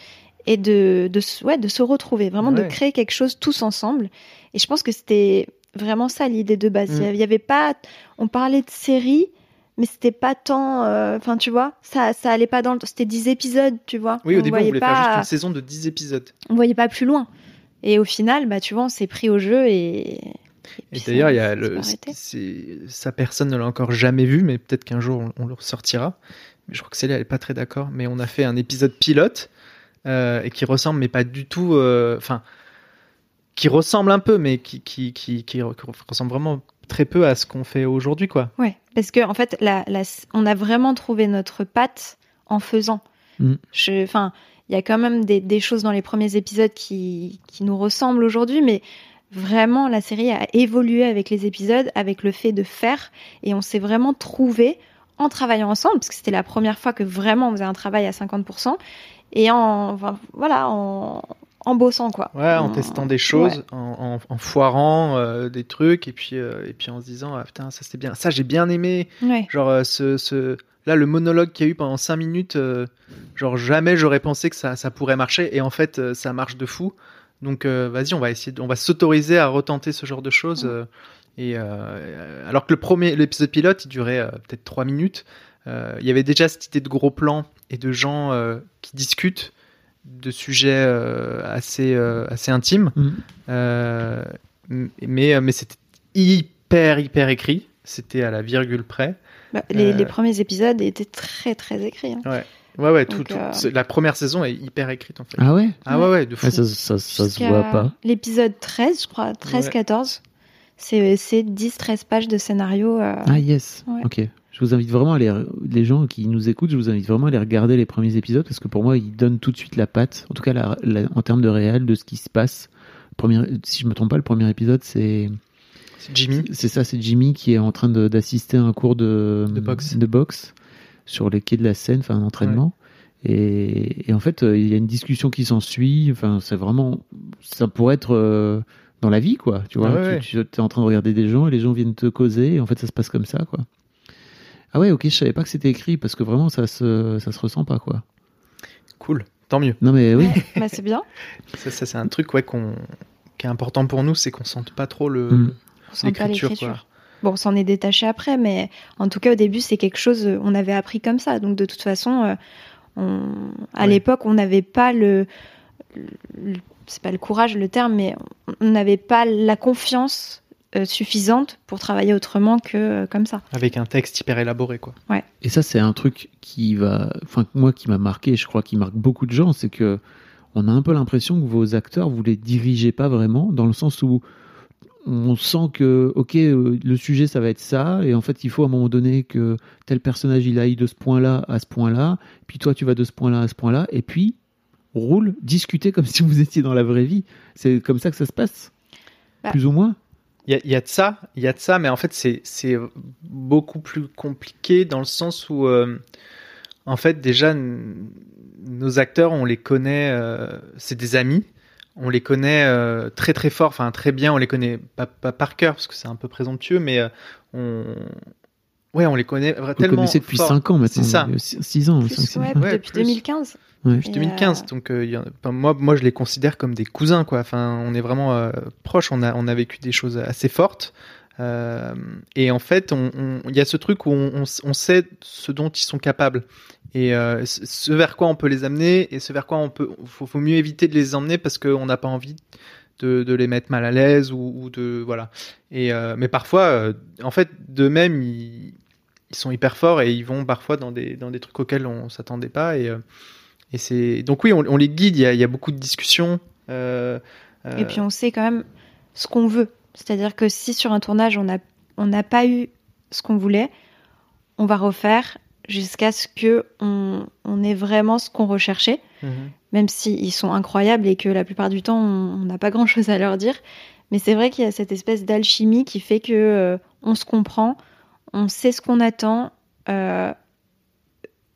[SPEAKER 4] et de, de, se- ouais, de se retrouver, vraiment de créer quelque chose tous ensemble. Et je pense que c'était vraiment ça l'idée de base.
[SPEAKER 1] Mm.
[SPEAKER 4] Il y avait pas, on parlait de série, mais c'était pas tant, euh, enfin tu vois, ça, ça allait pas dans le, c'était 10 épisodes, tu vois.
[SPEAKER 1] oui, au
[SPEAKER 4] on
[SPEAKER 1] début, on voulait faire juste une saison de 10 épisodes.
[SPEAKER 4] on voyait pas plus loin. Et au final, bah tu vois, on s'est pris au jeu et.
[SPEAKER 1] Et
[SPEAKER 4] ça-
[SPEAKER 1] d'ailleurs, il y a
[SPEAKER 4] ça
[SPEAKER 1] le, sa personne ne l'a encore jamais vu, mais peut-être qu'un jour on, on le ressortira. Mais je crois que Célia, elle est pas très d'accord. Mais on a fait un épisode pilote euh, et qui ressemble, mais pas du tout. euh, Enfin, qui ressemble un peu, mais qui, qui, qui ressemble vraiment très peu à ce qu'on fait aujourd'hui, quoi.
[SPEAKER 4] Ouais, parce que en fait, la, la- on a vraiment trouvé notre patte en faisant.
[SPEAKER 3] Mm.
[SPEAKER 4] Enfin, il y a quand même des, des choses dans les premiers épisodes qui, qui nous ressemblent aujourd'hui, mais vraiment, la série a évolué avec les épisodes, avec le fait de faire, et on s'est vraiment trouvé en travaillant ensemble, parce que c'était la première fois que vraiment on faisait un travail à 50%, et en, enfin, voilà, en, en bossant, quoi.
[SPEAKER 1] Ouais, en testant des choses,
[SPEAKER 4] ouais.
[SPEAKER 1] en, en, en foirant euh, des trucs, et puis, euh, et puis en se disant, ah, putain, ça c'était bien. Ça, j'ai bien aimé.
[SPEAKER 4] Ouais.
[SPEAKER 1] Genre, euh, ce, ce... là, le monologue qu'il y a eu pendant 5 minutes, genre, jamais j'aurais pensé que ça, ça pourrait marcher. Et en fait, ça marche de fou. Donc, vas-y, on va essayer, de- on va s'autoriser à retenter ce genre de choses. et alors que le premier, l'épisode pilote, il durait peut-être 3 minutes. il y avait déjà cette idée de gros plans et de gens qui discutent de sujets euh, assez, euh, assez intimes.
[SPEAKER 3] Mhm.
[SPEAKER 1] Euh, mais mais c'était hyper, hyper écrit. C'était à la virgule près.
[SPEAKER 4] Bah, les,
[SPEAKER 1] Euh,
[SPEAKER 4] les premiers épisodes étaient très, très écrits. hein.
[SPEAKER 1] Ouais, ouais, tout,
[SPEAKER 4] Donc,
[SPEAKER 1] tout-
[SPEAKER 4] euh,
[SPEAKER 1] la première saison est hyper écrite en fait.
[SPEAKER 3] Ah ouais?
[SPEAKER 1] Ah ouais, ouais, de fou.
[SPEAKER 3] Ouais, ça, ça, ça se voit pas.
[SPEAKER 4] L'épisode 13, je crois, 13-14. C'est c'est 10-13 pages de scénario. euh,
[SPEAKER 3] Ah yes,
[SPEAKER 4] Ouais.
[SPEAKER 3] ok. Je vous invite vraiment à aller, les gens qui nous écoutent, je vous invite vraiment à aller regarder les premiers épisodes parce que pour moi, ils donnent tout de suite la patte, en tout cas la- la- en termes de réel, de ce qui se passe. Premier, si je me trompe pas, le premier épisode, c'est
[SPEAKER 1] Jimmy.
[SPEAKER 3] c'est ça, c'est Jimmy qui est en train d'assister à un cours de,
[SPEAKER 1] De boxe.
[SPEAKER 3] de boxe sur les quais de la Seine, enfin un entraînement. Et, et en fait, euh, il y a une discussion qui s'ensuit. Enfin, c'est vraiment, ça pourrait être euh, dans la vie, quoi. Tu vois,
[SPEAKER 1] Ouais, ouais.
[SPEAKER 3] tu, es en train de regarder des gens et les gens viennent te causer. Et en fait, ça se passe comme ça, quoi. Ah ouais, ok, je savais pas que c'était écrit parce que vraiment, ça se, ça se ressent pas, quoi.
[SPEAKER 1] Cool. Tant mieux.
[SPEAKER 3] Non mais oui.
[SPEAKER 4] bah, c'est bien.
[SPEAKER 1] Ça, ça, c'est un truc ouais, qu'on qui est important pour nous, c'est qu'on sente pas trop le
[SPEAKER 3] Mm.
[SPEAKER 4] On sent pas
[SPEAKER 1] l'écriture. quoi.
[SPEAKER 4] Bon, on s'en est détaché après, mais en tout cas, au début, c'est quelque chose, euh, on avait appris comme ça. Donc, de toute façon, euh, on... à
[SPEAKER 1] Ouais.
[SPEAKER 4] l'époque, on n'avait pas le. le- C'est pas le courage le terme, mais on n'avait pas la confiance suffisante pour travailler autrement que euh, comme ça.
[SPEAKER 1] Avec un texte hyper élaboré quoi.
[SPEAKER 3] Et ça, c'est un truc qui va, enfin, moi qui m'a marqué, et je crois qu'il marque beaucoup de gens, c'est que on a un peu l'impression que vos acteurs, vous les dirigez pas vraiment, dans le sens où on sent que, ok, euh, le sujet, ça va être ça, et en fait, il faut à un moment donné que tel personnage, il aille de ce point-là à ce point-là, puis toi, tu vas de ce point-là à ce point-là, et puis, roule, discutez comme si vous étiez dans la vraie vie. C'est comme ça que ça se passe
[SPEAKER 4] Bah.
[SPEAKER 3] Plus ou moins
[SPEAKER 1] Il y a, de ça, il y a de ça, mais en fait c'est beaucoup plus compliqué dans le sens où euh, en fait déjà nos acteurs on les connaît, euh, c'est des amis, on les connaît euh, très très fort, enfin très bien, on les connaît pas, pas par cœur parce que c'est un peu présomptueux, mais on ouais on les connaît
[SPEAKER 3] Vous le
[SPEAKER 1] tellement
[SPEAKER 3] connaissez depuis
[SPEAKER 1] fort.
[SPEAKER 3] 5 ans maintenant.
[SPEAKER 1] C'est ça.
[SPEAKER 3] 6 ans.
[SPEAKER 4] Plus,
[SPEAKER 3] cinq, six
[SPEAKER 4] ouais,
[SPEAKER 3] ans.
[SPEAKER 1] Ouais,
[SPEAKER 4] depuis
[SPEAKER 1] plus.
[SPEAKER 4] 2015.
[SPEAKER 3] Ouais.
[SPEAKER 1] Depuis
[SPEAKER 4] Et,
[SPEAKER 1] 2015,
[SPEAKER 4] euh,
[SPEAKER 1] donc euh, a- moi, moi je les considère comme des cousins, quoi. Enfin, on est vraiment euh, proches, on a, on a vécu des choses assez fortes. Euh, et en fait, il y a ce truc où on, on s- on sait ce dont ils sont capables et euh, ce vers quoi on peut les amener et ce vers quoi on peut. Faut, faut mieux éviter de les emmener parce qu'on n'a pas envie de, de les mettre mal à l'aise ou, ou de voilà. Et euh, mais parfois, euh, en fait, d'eux-mêmes, ils, ils sont hyper forts et ils vont parfois dans des dans des trucs auxquels on s'attendait pas et euh, et c'est donc oui, on, on les guide. Il y, a, il y a beaucoup de discussions. Euh, Euh,
[SPEAKER 4] Et puis on sait quand même ce qu'on veut. C'est-à-dire que si sur un tournage on n'a on n'a pas eu ce qu'on voulait, on va refaire jusqu'à ce que on, on ait vraiment ce qu'on recherchait,
[SPEAKER 1] mhm.
[SPEAKER 4] même s'ils sont incroyables et que la plupart du temps on on n'a pas grand-chose à leur dire. Mais c'est vrai qu'il y a cette espèce d'alchimie qui fait que euh, on se comprend, on sait ce qu'on attend. euh,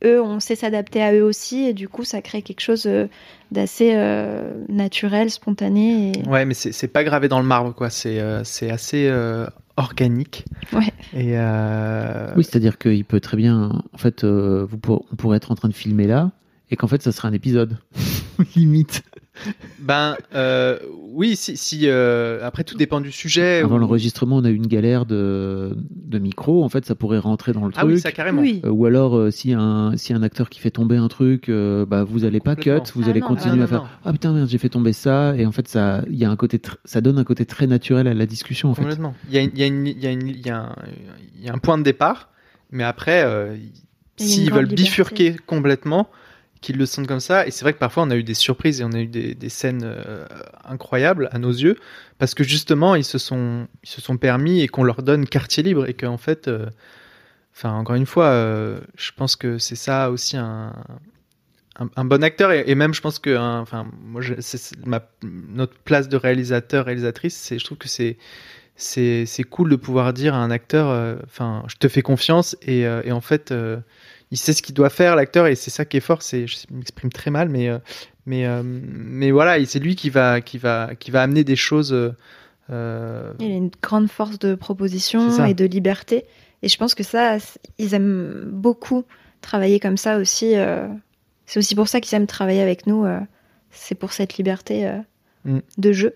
[SPEAKER 4] eux, on sait s'adapter à eux aussi, et du coup, ça crée quelque chose euh, d'assez euh, naturel, spontané. Et...
[SPEAKER 1] Ouais, mais c'est pas gravé dans le marbre, quoi. C'est euh, c'est assez euh, organique.
[SPEAKER 4] Ouais.
[SPEAKER 1] Et euh,
[SPEAKER 3] Oui, c'est-à-dire qu'il peut très bien. En fait, euh, vous pour- on pourrait être en train de filmer là, et qu'en fait, ça serait un épisode. Limite.
[SPEAKER 1] Ben euh, oui, si, si euh, après tout dépend du sujet.
[SPEAKER 3] Avant
[SPEAKER 1] ou-
[SPEAKER 3] l'enregistrement, on a eu une galère de, de micro. En fait, ça pourrait rentrer dans le
[SPEAKER 1] Ah
[SPEAKER 3] truc.
[SPEAKER 1] oui, ça carrément.
[SPEAKER 4] Oui.
[SPEAKER 3] Euh, ou alors, euh, si un si un acteur qui fait tomber un truc, euh, bah vous allez pas cut, vous
[SPEAKER 4] Ah
[SPEAKER 3] allez
[SPEAKER 4] non,
[SPEAKER 3] continuer
[SPEAKER 1] ah non,
[SPEAKER 3] à faire.
[SPEAKER 1] non.
[SPEAKER 3] Ah putain merde, j'ai fait tomber ça. Et en fait, ça, il y a un côté, tr- ça donne un côté très naturel à la discussion en fait.
[SPEAKER 1] Complètement. Il y a, une- il y a une- il y a une- il y a un, il y a un point de départ, mais après, euh, s'ils veulent
[SPEAKER 4] liberté.
[SPEAKER 1] bifurquer complètement, qu'ils le sentent comme ça, et c'est vrai que parfois on a eu des surprises et on a eu des, des scènes euh, incroyables à nos yeux, parce que justement ils se sont, ils se sont permis et qu'on leur donne quartier libre et qu'en fait, euh, encore une fois, euh, je pense que c'est ça aussi un, un, bon acteur et, et même je pense que, un- enfin moi, notre place de réalisateur réalisatrice, c'est, je trouve que c'est c'est cool de pouvoir dire à un acteur, enfin, je te fais confiance et, et en fait, il sait ce qu'il doit faire, l'acteur, et c'est ça qui est fort. C'est, je m'exprime très mal, mais euh, mais euh, mais voilà, et c'est lui qui va qui va qui va amener des choses. euh,
[SPEAKER 4] Il a une grande force de proposition et de liberté. Et je pense que ça, ils aiment beaucoup travailler comme ça aussi. euh, C'est aussi pour ça qu'ils aiment travailler avec nous. euh, C'est pour cette liberté euh,
[SPEAKER 1] Mm.
[SPEAKER 4] de jeu.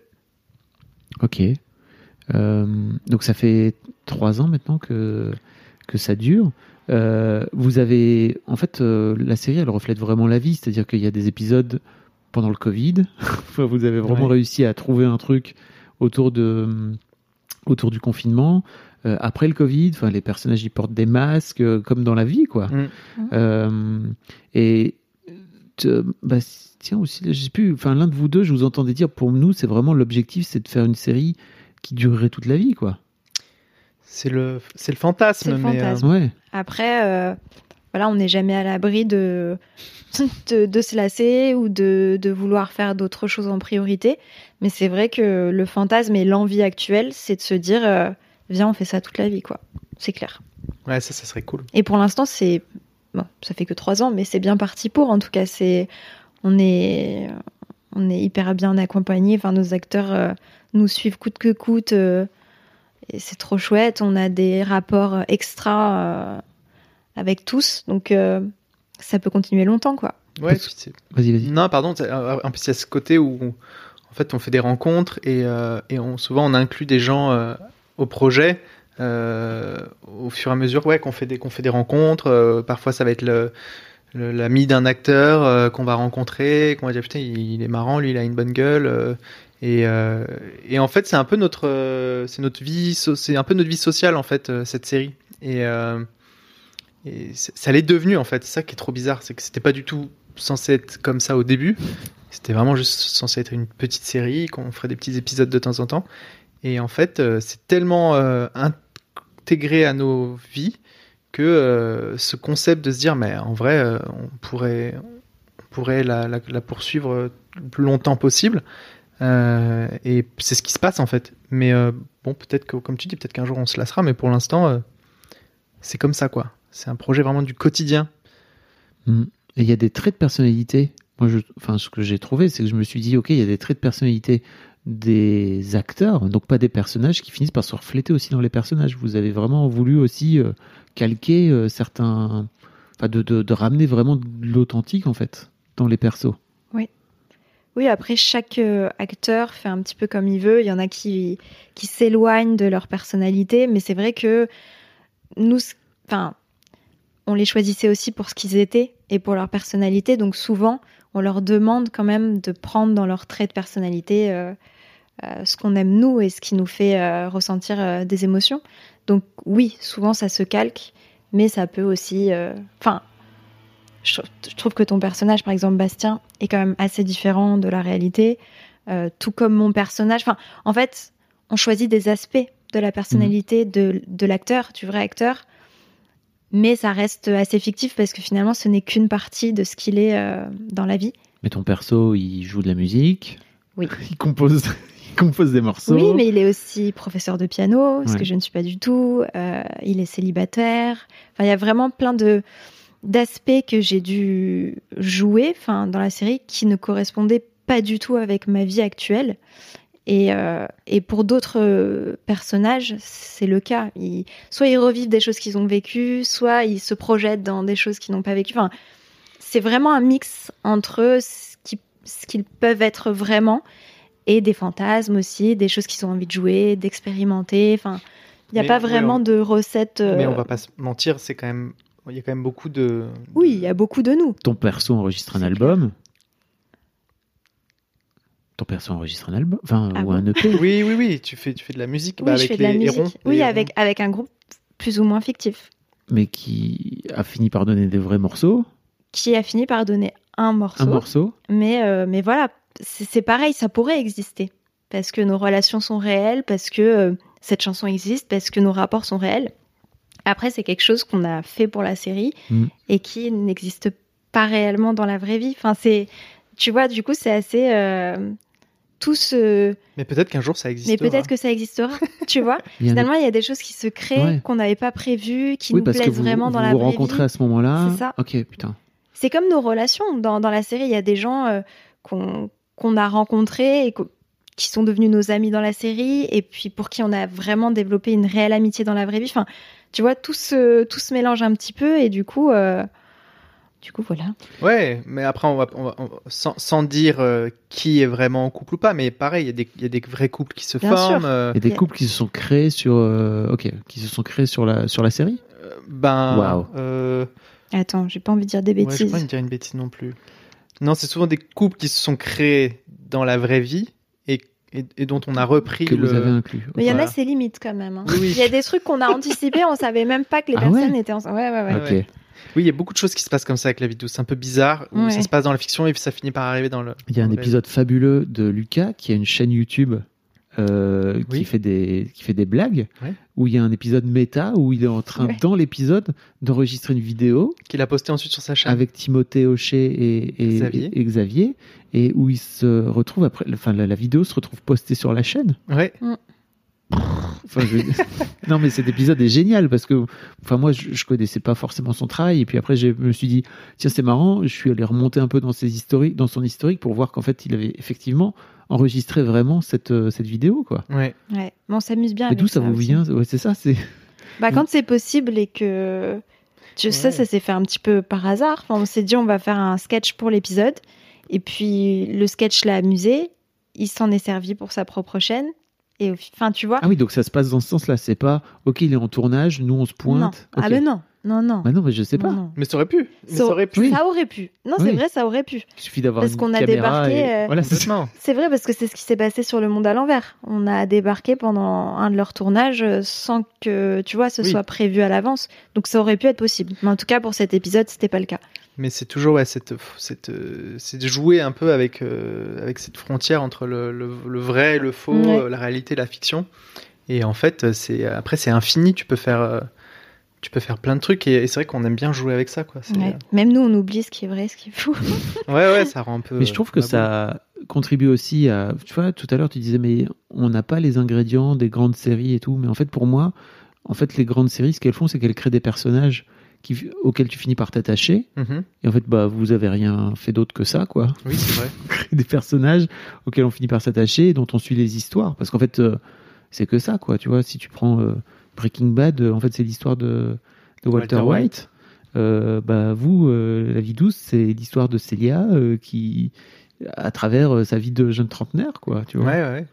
[SPEAKER 3] Ok. Euh, donc ça fait trois ans maintenant que, que ça dure. Euh, vous avez, en fait, euh, la série, elle reflète vraiment la vie, c'est-à-dire qu'il y a des épisodes pendant le Covid. Vous avez vraiment
[SPEAKER 1] Ouais.
[SPEAKER 3] réussi à trouver un truc autour de autour du confinement. Euh, après le Covid, enfin, les personnages ils portent des masques, euh, comme dans la vie, quoi.
[SPEAKER 1] Mm.
[SPEAKER 3] Euh, et bah, tiens aussi, je sais plus. Enfin, l'un de vous deux, je vous entendais dire, pour nous, c'est vraiment l'objectif, c'est de faire une série qui durerait toute la vie, quoi.
[SPEAKER 1] C'est le c'est le fantasme,
[SPEAKER 4] C'est le
[SPEAKER 1] mais euh,
[SPEAKER 4] fantasme.
[SPEAKER 3] Ouais.
[SPEAKER 4] Après, euh, voilà, on n'est jamais à l'abri de, de, de se lasser ou de, de vouloir faire d'autres choses en priorité. Mais c'est vrai que le fantasme et l'envie actuelle, c'est de se dire, euh, viens, on fait ça toute la vie, quoi. C'est clair.
[SPEAKER 1] ouais, ça, ça serait cool.
[SPEAKER 4] Et pour l'instant, c'est bon, ça fait que trois ans, mais c'est bien parti pour. En tout cas, c'est on est on est hyper bien accompagnés. Enfin, nos acteurs euh, nous suivent coûte que coûte. euh, et c'est trop chouette. On a des rapports extra euh, avec tous, donc euh, ça peut continuer longtemps, quoi.
[SPEAKER 1] Ouais,
[SPEAKER 3] Vas-y, vas-y.
[SPEAKER 1] Non, pardon. euh, En plus, il y a ce côté où, en fait, on fait des rencontres et, euh, et on, souvent on inclut des gens euh, au projet euh, au fur et à mesure, ouais, qu'on fait des qu'on fait des rencontres. euh, parfois, ça va être le le- l'ami d'un acteur euh, qu'on va rencontrer, qu'on va dire putain, il, il est marrant, lui, il a une bonne gueule. Euh, et, en fait, c'est un peu notre euh, c'est notre vie, c'est un peu notre vie sociale en fait euh, cette série. Et ça l'est devenu en fait. C'est ça qui est trop bizarre, c'est que c'était pas du tout censé être comme ça au début. C'était vraiment juste censé être une petite série, qu'on ferait des petits épisodes de temps en temps. Et en fait, c'est tellement intégré à nos vies que ce concept de se dire, mais en vrai, on pourrait, on pourrait la, poursuivre le plus longtemps possible. Euh, et c'est ce qui se passe en fait. Mais euh, bon, peut-être que, comme tu dis, peut-être qu'un jour on se lassera, mais pour l'instant, euh, c'est comme ça quoi. C'est un projet vraiment du quotidien.
[SPEAKER 3] Mm. Et il y a des traits de personnalité. Moi, je, enfin, ce que j'ai trouvé, c'est que je me suis dit, ok, il y a des traits de personnalité des acteurs, donc pas des personnages, qui finissent par se refléter aussi dans les personnages. Vous avez vraiment voulu aussi euh, calquer euh, certains, enfin, de, de, de ramener vraiment de l'authentique en fait dans les persos.
[SPEAKER 4] Oui, après, chaque euh, acteur fait un petit peu comme il veut. Il y en a qui, qui s'éloignent de leur personnalité, mais c'est vrai que nous, enfin, on les choisissait aussi pour ce qu'ils étaient et pour leur personnalité. Donc souvent, on leur demande quand même de prendre dans leurs traits de personnalité euh, euh, ce qu'on aime nous et ce qui nous fait ressentir des émotions. Donc oui, souvent ça se calque, mais ça peut aussi, enfin. Je, je trouve que ton personnage, par exemple Bastien, est quand même assez différent de la réalité. euh, tout comme mon personnage. Enfin, en fait, on choisit des aspects de la personnalité de, de l'acteur, du vrai acteur, mais ça reste assez fictif parce que finalement, ce n'est qu'une partie de ce qu'il est euh, dans la vie.
[SPEAKER 3] Mais ton perso, il joue de la musique.
[SPEAKER 4] Oui.
[SPEAKER 3] Il compose, il compose des morceaux.
[SPEAKER 4] Oui, mais il est aussi professeur de piano, ce
[SPEAKER 3] Ouais.
[SPEAKER 4] que je ne suis pas du tout. Euh, il est célibataire. Enfin, il y a vraiment plein de d'aspects que j'ai dû jouer, enfin, dans la série, qui ne correspondaient pas du tout avec ma vie actuelle. Et, euh, et pour d'autres euh, personnages, c'est le cas. Ils- soit ils revivent des choses qu'ils ont vécues, soit ils se projettent dans des choses qu'ils n'ont pas vécues. Enfin, c'est vraiment un mix entre ce qui- ce qu'ils peuvent être vraiment et des fantasmes aussi, des choses qu'ils ont envie de jouer, d'expérimenter. Enfin, il n'y a
[SPEAKER 1] Mais
[SPEAKER 4] pas
[SPEAKER 1] oui,
[SPEAKER 4] vraiment
[SPEAKER 1] on-
[SPEAKER 4] de recettes. euh,
[SPEAKER 1] Mais on va pas se mentir, c'est quand même. Il y a quand même beaucoup de.
[SPEAKER 4] Oui, il y a beaucoup de nous.
[SPEAKER 3] Ton perso enregistre un album. Ton perso enregistre un album, enfin,
[SPEAKER 4] Ah
[SPEAKER 3] ou
[SPEAKER 4] bon
[SPEAKER 3] un EP.
[SPEAKER 1] Oui, oui, oui. Tu fais, tu fais de la musique
[SPEAKER 4] Oui,
[SPEAKER 1] bah,
[SPEAKER 4] je
[SPEAKER 1] avec
[SPEAKER 4] fais de la
[SPEAKER 1] les
[SPEAKER 4] musique.
[SPEAKER 1] hérons.
[SPEAKER 4] oui,
[SPEAKER 1] les
[SPEAKER 4] avec,
[SPEAKER 1] hérons.
[SPEAKER 4] avec un groupe plus ou moins fictif,
[SPEAKER 3] mais qui a fini par donner des vrais morceaux.
[SPEAKER 4] qui a fini par donner un morceau.
[SPEAKER 3] Un morceau.
[SPEAKER 4] Mais, euh, mais voilà, c'est c'est pareil, ça pourrait exister. Parce que nos relations sont réelles, parce que euh, cette chanson existe, parce que nos rapports sont réels. Après, c'est quelque chose qu'on a fait pour la série
[SPEAKER 3] Mm.
[SPEAKER 4] et qui n'existe pas réellement dans la vraie vie. Enfin, c'est, tu vois, du coup, c'est assez. euh, tout ce.
[SPEAKER 1] Mais peut-être qu'un jour ça existe.
[SPEAKER 4] Mais peut-être que ça existera, tu vois.
[SPEAKER 3] Il
[SPEAKER 4] Finalement, il y a des choses qui se créent,
[SPEAKER 3] Ouais.
[SPEAKER 4] qu'on n'avait pas prévues, qui
[SPEAKER 3] oui,
[SPEAKER 4] nous
[SPEAKER 3] parce que
[SPEAKER 4] plaisent
[SPEAKER 3] vous
[SPEAKER 4] vraiment dans
[SPEAKER 3] vous,
[SPEAKER 4] la
[SPEAKER 3] vous
[SPEAKER 4] vraie
[SPEAKER 3] rencontrez
[SPEAKER 4] vie.
[SPEAKER 3] à ce moment-là.
[SPEAKER 4] C'est ça.
[SPEAKER 3] Ok, putain.
[SPEAKER 4] C'est comme nos relations. Dans, dans la série, il y a des gens euh, qu'on qu'on a rencontrés et qui sont devenus nos amis dans la série, et puis pour qui on a vraiment développé une réelle amitié dans la vraie vie. Enfin, tu vois, tout se, tout se mélange un petit peu, et du coup, euh, du coup, voilà.
[SPEAKER 1] Ouais, mais après, on va, on va- on va- sans, sans dire euh, qui est vraiment en couple ou pas, mais pareil, il y, a des- il y a des vrais couples qui se
[SPEAKER 4] Bien
[SPEAKER 1] forment. euh,
[SPEAKER 3] Il y a des couples qui se sont créés sur, euh, ok, qui se sont créés sur la sur la série.
[SPEAKER 1] ben,
[SPEAKER 3] Waouh.
[SPEAKER 1] euh,
[SPEAKER 4] Attends, j'ai pas envie de dire des
[SPEAKER 1] ouais,
[SPEAKER 4] bêtises.
[SPEAKER 1] vais pas dire une bêtise non plus. Non, c'est souvent des couples qui se sont créés dans la vraie vie et, dont on a repris
[SPEAKER 3] que
[SPEAKER 1] le.
[SPEAKER 3] vous avez inclus.
[SPEAKER 4] Mais il y en a,
[SPEAKER 1] Voilà.
[SPEAKER 4] c'est limite quand même. hein.
[SPEAKER 1] Oui, oui.
[SPEAKER 4] Il y a des trucs qu'on a anticipés, on savait même pas que les
[SPEAKER 3] Ah
[SPEAKER 4] personnes
[SPEAKER 3] ouais
[SPEAKER 4] étaient ensemble. Ouais, ouais, ouais.
[SPEAKER 3] Ok.
[SPEAKER 1] ouais. Oui, il y a beaucoup de choses qui se passent comme ça avec la vidéo. C'est un peu bizarre. Où
[SPEAKER 4] Ouais.
[SPEAKER 1] Ça se passe dans la fiction et puis ça finit par arriver dans le.
[SPEAKER 3] Il y a un épisode fabuleux de Lucas qui a une chaîne YouTube euh,
[SPEAKER 1] Oui.
[SPEAKER 3] qui fait des qui fait des blagues.
[SPEAKER 1] Ouais.
[SPEAKER 3] Où il y a un épisode méta où il est en train
[SPEAKER 4] Ouais.
[SPEAKER 3] dans l'épisode d'enregistrer une vidéo
[SPEAKER 1] Qu'il a posté ensuite sur sa chaîne.
[SPEAKER 3] avec Timothée Hochet et, et,
[SPEAKER 1] Xavier.
[SPEAKER 3] et Xavier et où il se retrouve après enfin la, la vidéo se retrouve postée sur la chaîne
[SPEAKER 1] Ouais.
[SPEAKER 3] Enfin, je- non, mais cet épisode est génial parce que, enfin, moi, je, je connaissais pas forcément son travail et puis après, je me suis dit, tiens, c'est marrant. Je suis allé remonter un peu dans ses historiques, dans son historique pour voir qu'en fait, il avait effectivement enregistré vraiment cette euh, cette vidéo, quoi.
[SPEAKER 1] Ouais.
[SPEAKER 4] Ouais. Mais on s'amuse bien.
[SPEAKER 3] Et d'où ça vous
[SPEAKER 4] aussi.
[SPEAKER 3] vient? Ouais, c'est ça, c'est.
[SPEAKER 4] Bah, quand c'est possible et que. Je sais, ça s'est fait un petit peu par hasard. Enfin, on s'est dit, on va faire un sketch pour l'épisode. Et puis, le sketch l'a amusé. Il s'en est servi pour sa propre chaîne. Et enfin, tu vois.
[SPEAKER 3] Ah oui, donc ça se passe dans ce sens-là. C'est pas, ok, il est en tournage, nous on se
[SPEAKER 4] non.
[SPEAKER 3] pointe.
[SPEAKER 4] Ah,
[SPEAKER 3] Ok.
[SPEAKER 4] ben non. Non, non.
[SPEAKER 3] Bah non, mais je sais pas.
[SPEAKER 4] non.
[SPEAKER 1] Mais ça aurait pu. Mais
[SPEAKER 4] Ça,
[SPEAKER 1] ça aurait pu.
[SPEAKER 3] Oui.
[SPEAKER 4] ça aurait pu. Non, c'est
[SPEAKER 3] Oui.
[SPEAKER 4] vrai, ça aurait pu.
[SPEAKER 3] Il suffit d'avoir
[SPEAKER 4] Parce
[SPEAKER 3] une
[SPEAKER 4] qu'on a
[SPEAKER 3] caméra
[SPEAKER 4] débarqué,
[SPEAKER 3] et-
[SPEAKER 4] euh,
[SPEAKER 3] Voilà, c'est
[SPEAKER 4] vrai parce que c'est ce qui s'est passé sur le monde à l'envers. On a débarqué pendant un de leurs tournages euh, sans que, tu vois, ce
[SPEAKER 1] Oui.
[SPEAKER 4] soit prévu à l'avance. Donc ça aurait pu être possible. Mais en tout cas, pour cet épisode, c'était pas le cas.
[SPEAKER 1] Mais c'est toujours ouais, cette, cette, euh, c'est de jouer un peu avec, euh, avec cette frontière entre le, le, le vrai et le faux,
[SPEAKER 4] Ouais.
[SPEAKER 1] la réalité et la fiction. Et en fait, c'est après c'est infini. Tu peux faire, euh, tu peux faire plein de trucs. Et, et c'est vrai qu'on aime bien jouer avec ça, quoi.
[SPEAKER 4] Ouais. Même nous, on oublie ce qui est vrai, ce qui est faux.
[SPEAKER 1] Ouais, ouais, ça rend un peu.
[SPEAKER 3] Mais je trouve que
[SPEAKER 1] bah,
[SPEAKER 3] ça contribue aussi à. Tu vois, tout à l'heure, tu disais, mais on n'a pas les ingrédients des grandes séries et tout. Mais en fait, pour moi, en fait, les grandes séries, ce qu'elles font, c'est qu'elles créent des personnages qui, auxquels tu finis par t'attacher.
[SPEAKER 1] Mhm.
[SPEAKER 3] Et en fait, bah, vous avez rien fait d'autre que ça, quoi.
[SPEAKER 1] Oui, c'est vrai.
[SPEAKER 3] Des personnages auxquels on finit par s'attacher et dont on suit les histoires. Parce qu'en fait, euh, c'est que ça, quoi. Tu vois, si tu prends euh, Breaking Bad, euh, en fait, c'est l'histoire de, de Walter,
[SPEAKER 1] Walter
[SPEAKER 3] White.
[SPEAKER 1] White.
[SPEAKER 3] Euh, bah, vous, euh, La vie douce, c'est l'histoire de Célia euh, qui, à travers euh, sa vie de jeune trentenaire, quoi. Tu vois.
[SPEAKER 1] Ouais, ouais.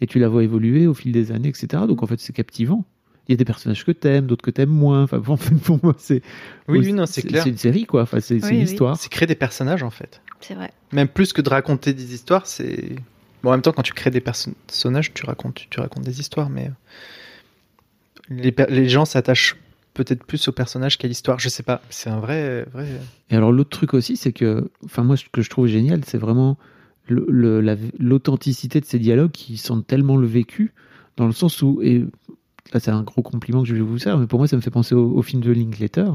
[SPEAKER 3] Et tu la vois évoluer au fil des années, etc. Donc en fait, c'est captivant. Il y a des personnages que t'aimes, d'autres que t'aimes moins. Enfin, bon, en fait, pour moi, c'est.
[SPEAKER 1] Oui, oui, non, c'est clair.
[SPEAKER 3] C'est une série, quoi. Enfin, c'est
[SPEAKER 4] Oui,
[SPEAKER 3] une
[SPEAKER 4] oui.
[SPEAKER 3] histoire.
[SPEAKER 1] C'est créer des personnages, en fait.
[SPEAKER 4] C'est vrai.
[SPEAKER 1] Même plus que de raconter des histoires, c'est. Bon, en même temps, quand tu crées des perso- personnages, tu racontes, tu, tu racontes des histoires, mais. Les, gens s'attachent peut-être plus aux personnages qu'à l'histoire. Je sais pas. C'est un vrai. vrai...
[SPEAKER 3] Et alors l'autre truc aussi, c'est que, enfin moi, ce que je trouve génial, c'est vraiment le- le- la- l'authenticité de ces dialogues qui sentent tellement le vécu, dans le sens où, et là c'est un gros compliment que je vais vous faire, mais pour moi ça me fait penser au, au film de Linklater,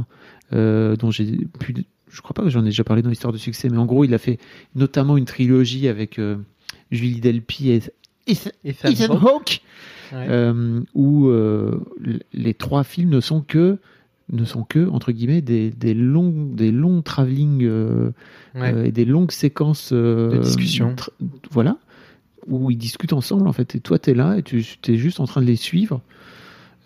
[SPEAKER 3] euh, dont j'ai pu, je crois pas que j'en ai déjà parlé dans l'histoire de succès, mais en gros il a fait notamment une trilogie avec euh, Julie Delpy et Ethan
[SPEAKER 1] Hawke. Ouais.
[SPEAKER 3] euh, où euh, les trois films ne sont que ne sont que entre guillemets des, des longs des longs travelling euh,
[SPEAKER 1] Ouais.
[SPEAKER 3] et des longues séquences
[SPEAKER 1] De discussion.
[SPEAKER 3] voilà où ils discutent ensemble en fait et toi tu es là et tu es juste en train de les suivre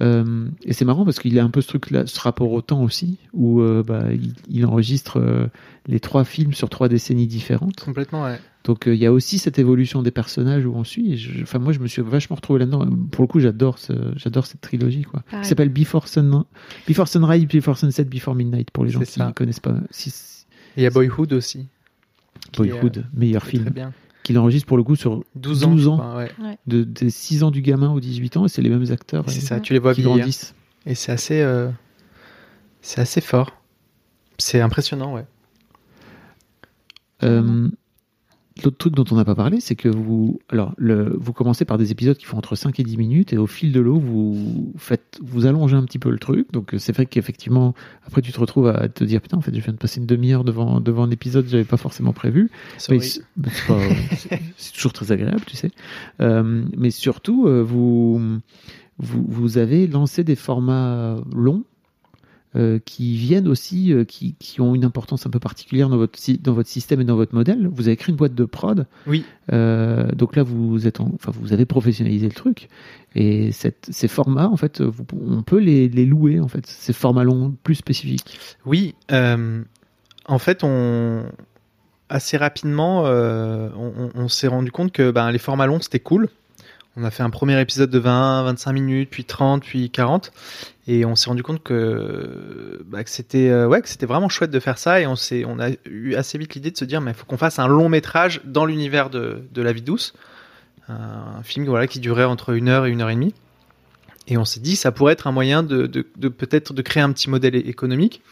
[SPEAKER 3] Euh, et c'est marrant parce qu'il a un peu ce truc là ce rapport au temps aussi où euh, bah, il, il enregistre euh, les trois films sur trois décennies différentes
[SPEAKER 1] Complètement, ouais.
[SPEAKER 3] donc euh, il y a aussi cette évolution des personnages où on suit. Et je- Enfin moi je me suis vachement retrouvé là-dedans. Pour le coup j'adore ce, j'adore cette trilogie quoi. Qui s'appelle Before Sun, Before Sunrise, Before Sunset, Before Midnight pour les gens qui ne connaissent pas. Si,
[SPEAKER 1] Et il y a Boyhood aussi. est,
[SPEAKER 3] Boyhood, meilleur film.
[SPEAKER 1] Très bien.
[SPEAKER 3] Qu'il enregistre pour le coup sur
[SPEAKER 1] 12 ans.
[SPEAKER 3] 12
[SPEAKER 1] je
[SPEAKER 3] ans.
[SPEAKER 1] crois, ouais.
[SPEAKER 3] de, des 6 ans du gamin aux 18 ans et c'est les mêmes acteurs
[SPEAKER 1] C'est
[SPEAKER 3] euh,
[SPEAKER 1] ça, tu les vois
[SPEAKER 3] qui
[SPEAKER 1] vieillir.
[SPEAKER 3] grandissent.
[SPEAKER 1] Et c'est assez, euh, c'est assez fort. C'est impressionnant, ouais.
[SPEAKER 3] Euh, L'autre truc dont on n'a pas parlé, c'est que vous, alors, le, vous commencez par des épisodes qui font entre 5 et 10 minutes, et au fil de l'eau, vous faites, vous allongez un petit peu le truc. Donc, c'est vrai qu'effectivement, après, tu te retrouves à te dire, putain, en fait, je viens de passer une demi-heure devant, devant un épisode que j'avais pas forcément prévu. Mais c'est pas- toujours très agréable, tu sais. Euh, mais surtout, euh, vous, vous, vous avez lancé des formats longs euh, qui viennent aussi, euh, qui, qui ont une importance un peu particulière dans votre, dans votre système et dans votre modèle. Vous avez créé une boîte de prod.
[SPEAKER 1] Oui.
[SPEAKER 3] Euh, donc là, vous, êtes en- enfin, vous avez professionnalisé le truc. Et cette, ces formats, en fait, vous- on peut les, les louer, en fait, ces formats longs plus spécifiques.
[SPEAKER 1] Oui, en fait, on assez rapidement, on s'est rendu compte que ben, les formats longs c'était cool. On a fait un premier épisode de 20, 25 minutes, puis 30, puis 40, et on s'est rendu compte que, bah, c'était euh, ouais, vraiment chouette de faire ça, et on on a eu assez vite l'idée de se dire, mais il faut qu'on fasse un long métrage dans l'univers de, la vie douce, un, film voilà qui durait entre une heure et une heure et demie. Et on s'est dit, ça pourrait être un moyen de, peut-être de créer un petit modèle économique.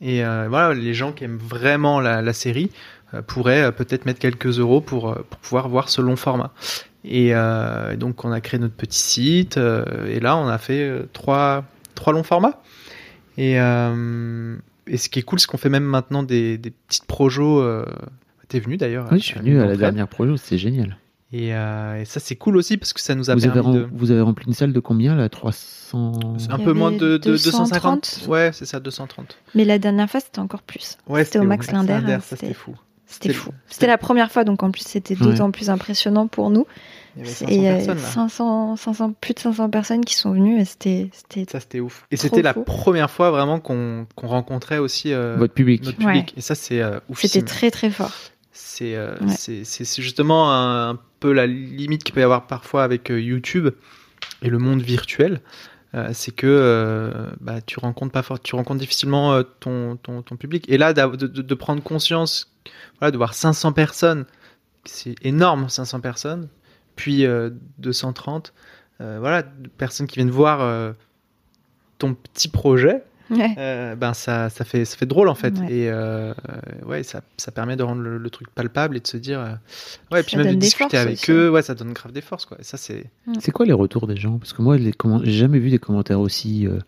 [SPEAKER 1] Et euh, voilà, les gens qui aiment vraiment la, série euh, pourraient peut-être mettre quelques euros pour, pour pouvoir voir ce long format. Et euh, donc on a créé notre petit site euh, et là on a fait euh, trois, trois longs formats. Et, euh, et ce qui est cool, c'est qu'on fait même maintenant des, des petites projos. Euh, T'es venu d'ailleurs
[SPEAKER 3] Oui, je suis venu à la dernière projet, c'est génial.
[SPEAKER 1] Et, euh, et ça c'est cool aussi parce que ça nous a
[SPEAKER 3] Vous avez,
[SPEAKER 1] permis de...
[SPEAKER 3] vous avez rempli une salle de combien, là 300
[SPEAKER 1] Un peu moins de, de
[SPEAKER 4] 230.
[SPEAKER 1] 250. Ouais, c'est ça, 230.
[SPEAKER 4] Mais la dernière fois, c'était encore plus.
[SPEAKER 1] Ouais,
[SPEAKER 4] C'était au Max Linder,
[SPEAKER 1] ça
[SPEAKER 4] c'était
[SPEAKER 1] fou.
[SPEAKER 4] C'était
[SPEAKER 1] C'était-
[SPEAKER 4] fou.
[SPEAKER 1] c'était-
[SPEAKER 4] C'était la première fois, donc en plus, c'était
[SPEAKER 3] Ouais.
[SPEAKER 4] d'autant plus impressionnant pour nous.
[SPEAKER 1] Il y avait
[SPEAKER 4] Et
[SPEAKER 1] 500
[SPEAKER 4] il y a
[SPEAKER 1] personnes là.
[SPEAKER 4] 500, 500, plus de 500 personnes qui sont venues et c'était, c'était
[SPEAKER 1] Ça c'était ouf. Et c'était la première fois vraiment qu'on qu'on rencontrait aussi euh,
[SPEAKER 3] Votre public.
[SPEAKER 1] notre
[SPEAKER 4] Ouais.
[SPEAKER 1] public. Et ça c'est euh,
[SPEAKER 4] c'était
[SPEAKER 1] oufissime.
[SPEAKER 4] très très fort.
[SPEAKER 1] C'est euh,
[SPEAKER 4] Ouais.
[SPEAKER 1] c'est- c'est c'est justement un, un peu la limite qu'il peut y avoir parfois avec euh, YouTube et le monde virtuel. Euh, c'est que euh, bah, tu rencontres pas tu rencontres difficilement euh, ton, public. Et là, de, prendre conscience, voilà, de voir 500 personnes, c'est énorme, 500 personnes, puis euh, 230, euh, voilà, personnes qui viennent voir ton petit projet.
[SPEAKER 4] Ouais.
[SPEAKER 1] Euh, ben ça, ça fait ça fait drôle en fait
[SPEAKER 4] Ouais.
[SPEAKER 1] et euh, ouais ça, ça permet de rendre le, le truc palpable et de se dire euh, ouais et puis
[SPEAKER 4] Ça
[SPEAKER 1] même de discuter
[SPEAKER 4] forces
[SPEAKER 1] avec
[SPEAKER 4] aussi.
[SPEAKER 1] eux ouais ça donne grave des forces quoi et ça c'est
[SPEAKER 3] C'est quoi les retours des gens? Parce que moi, les comment- j'ai jamais vu des commentaires aussi euh,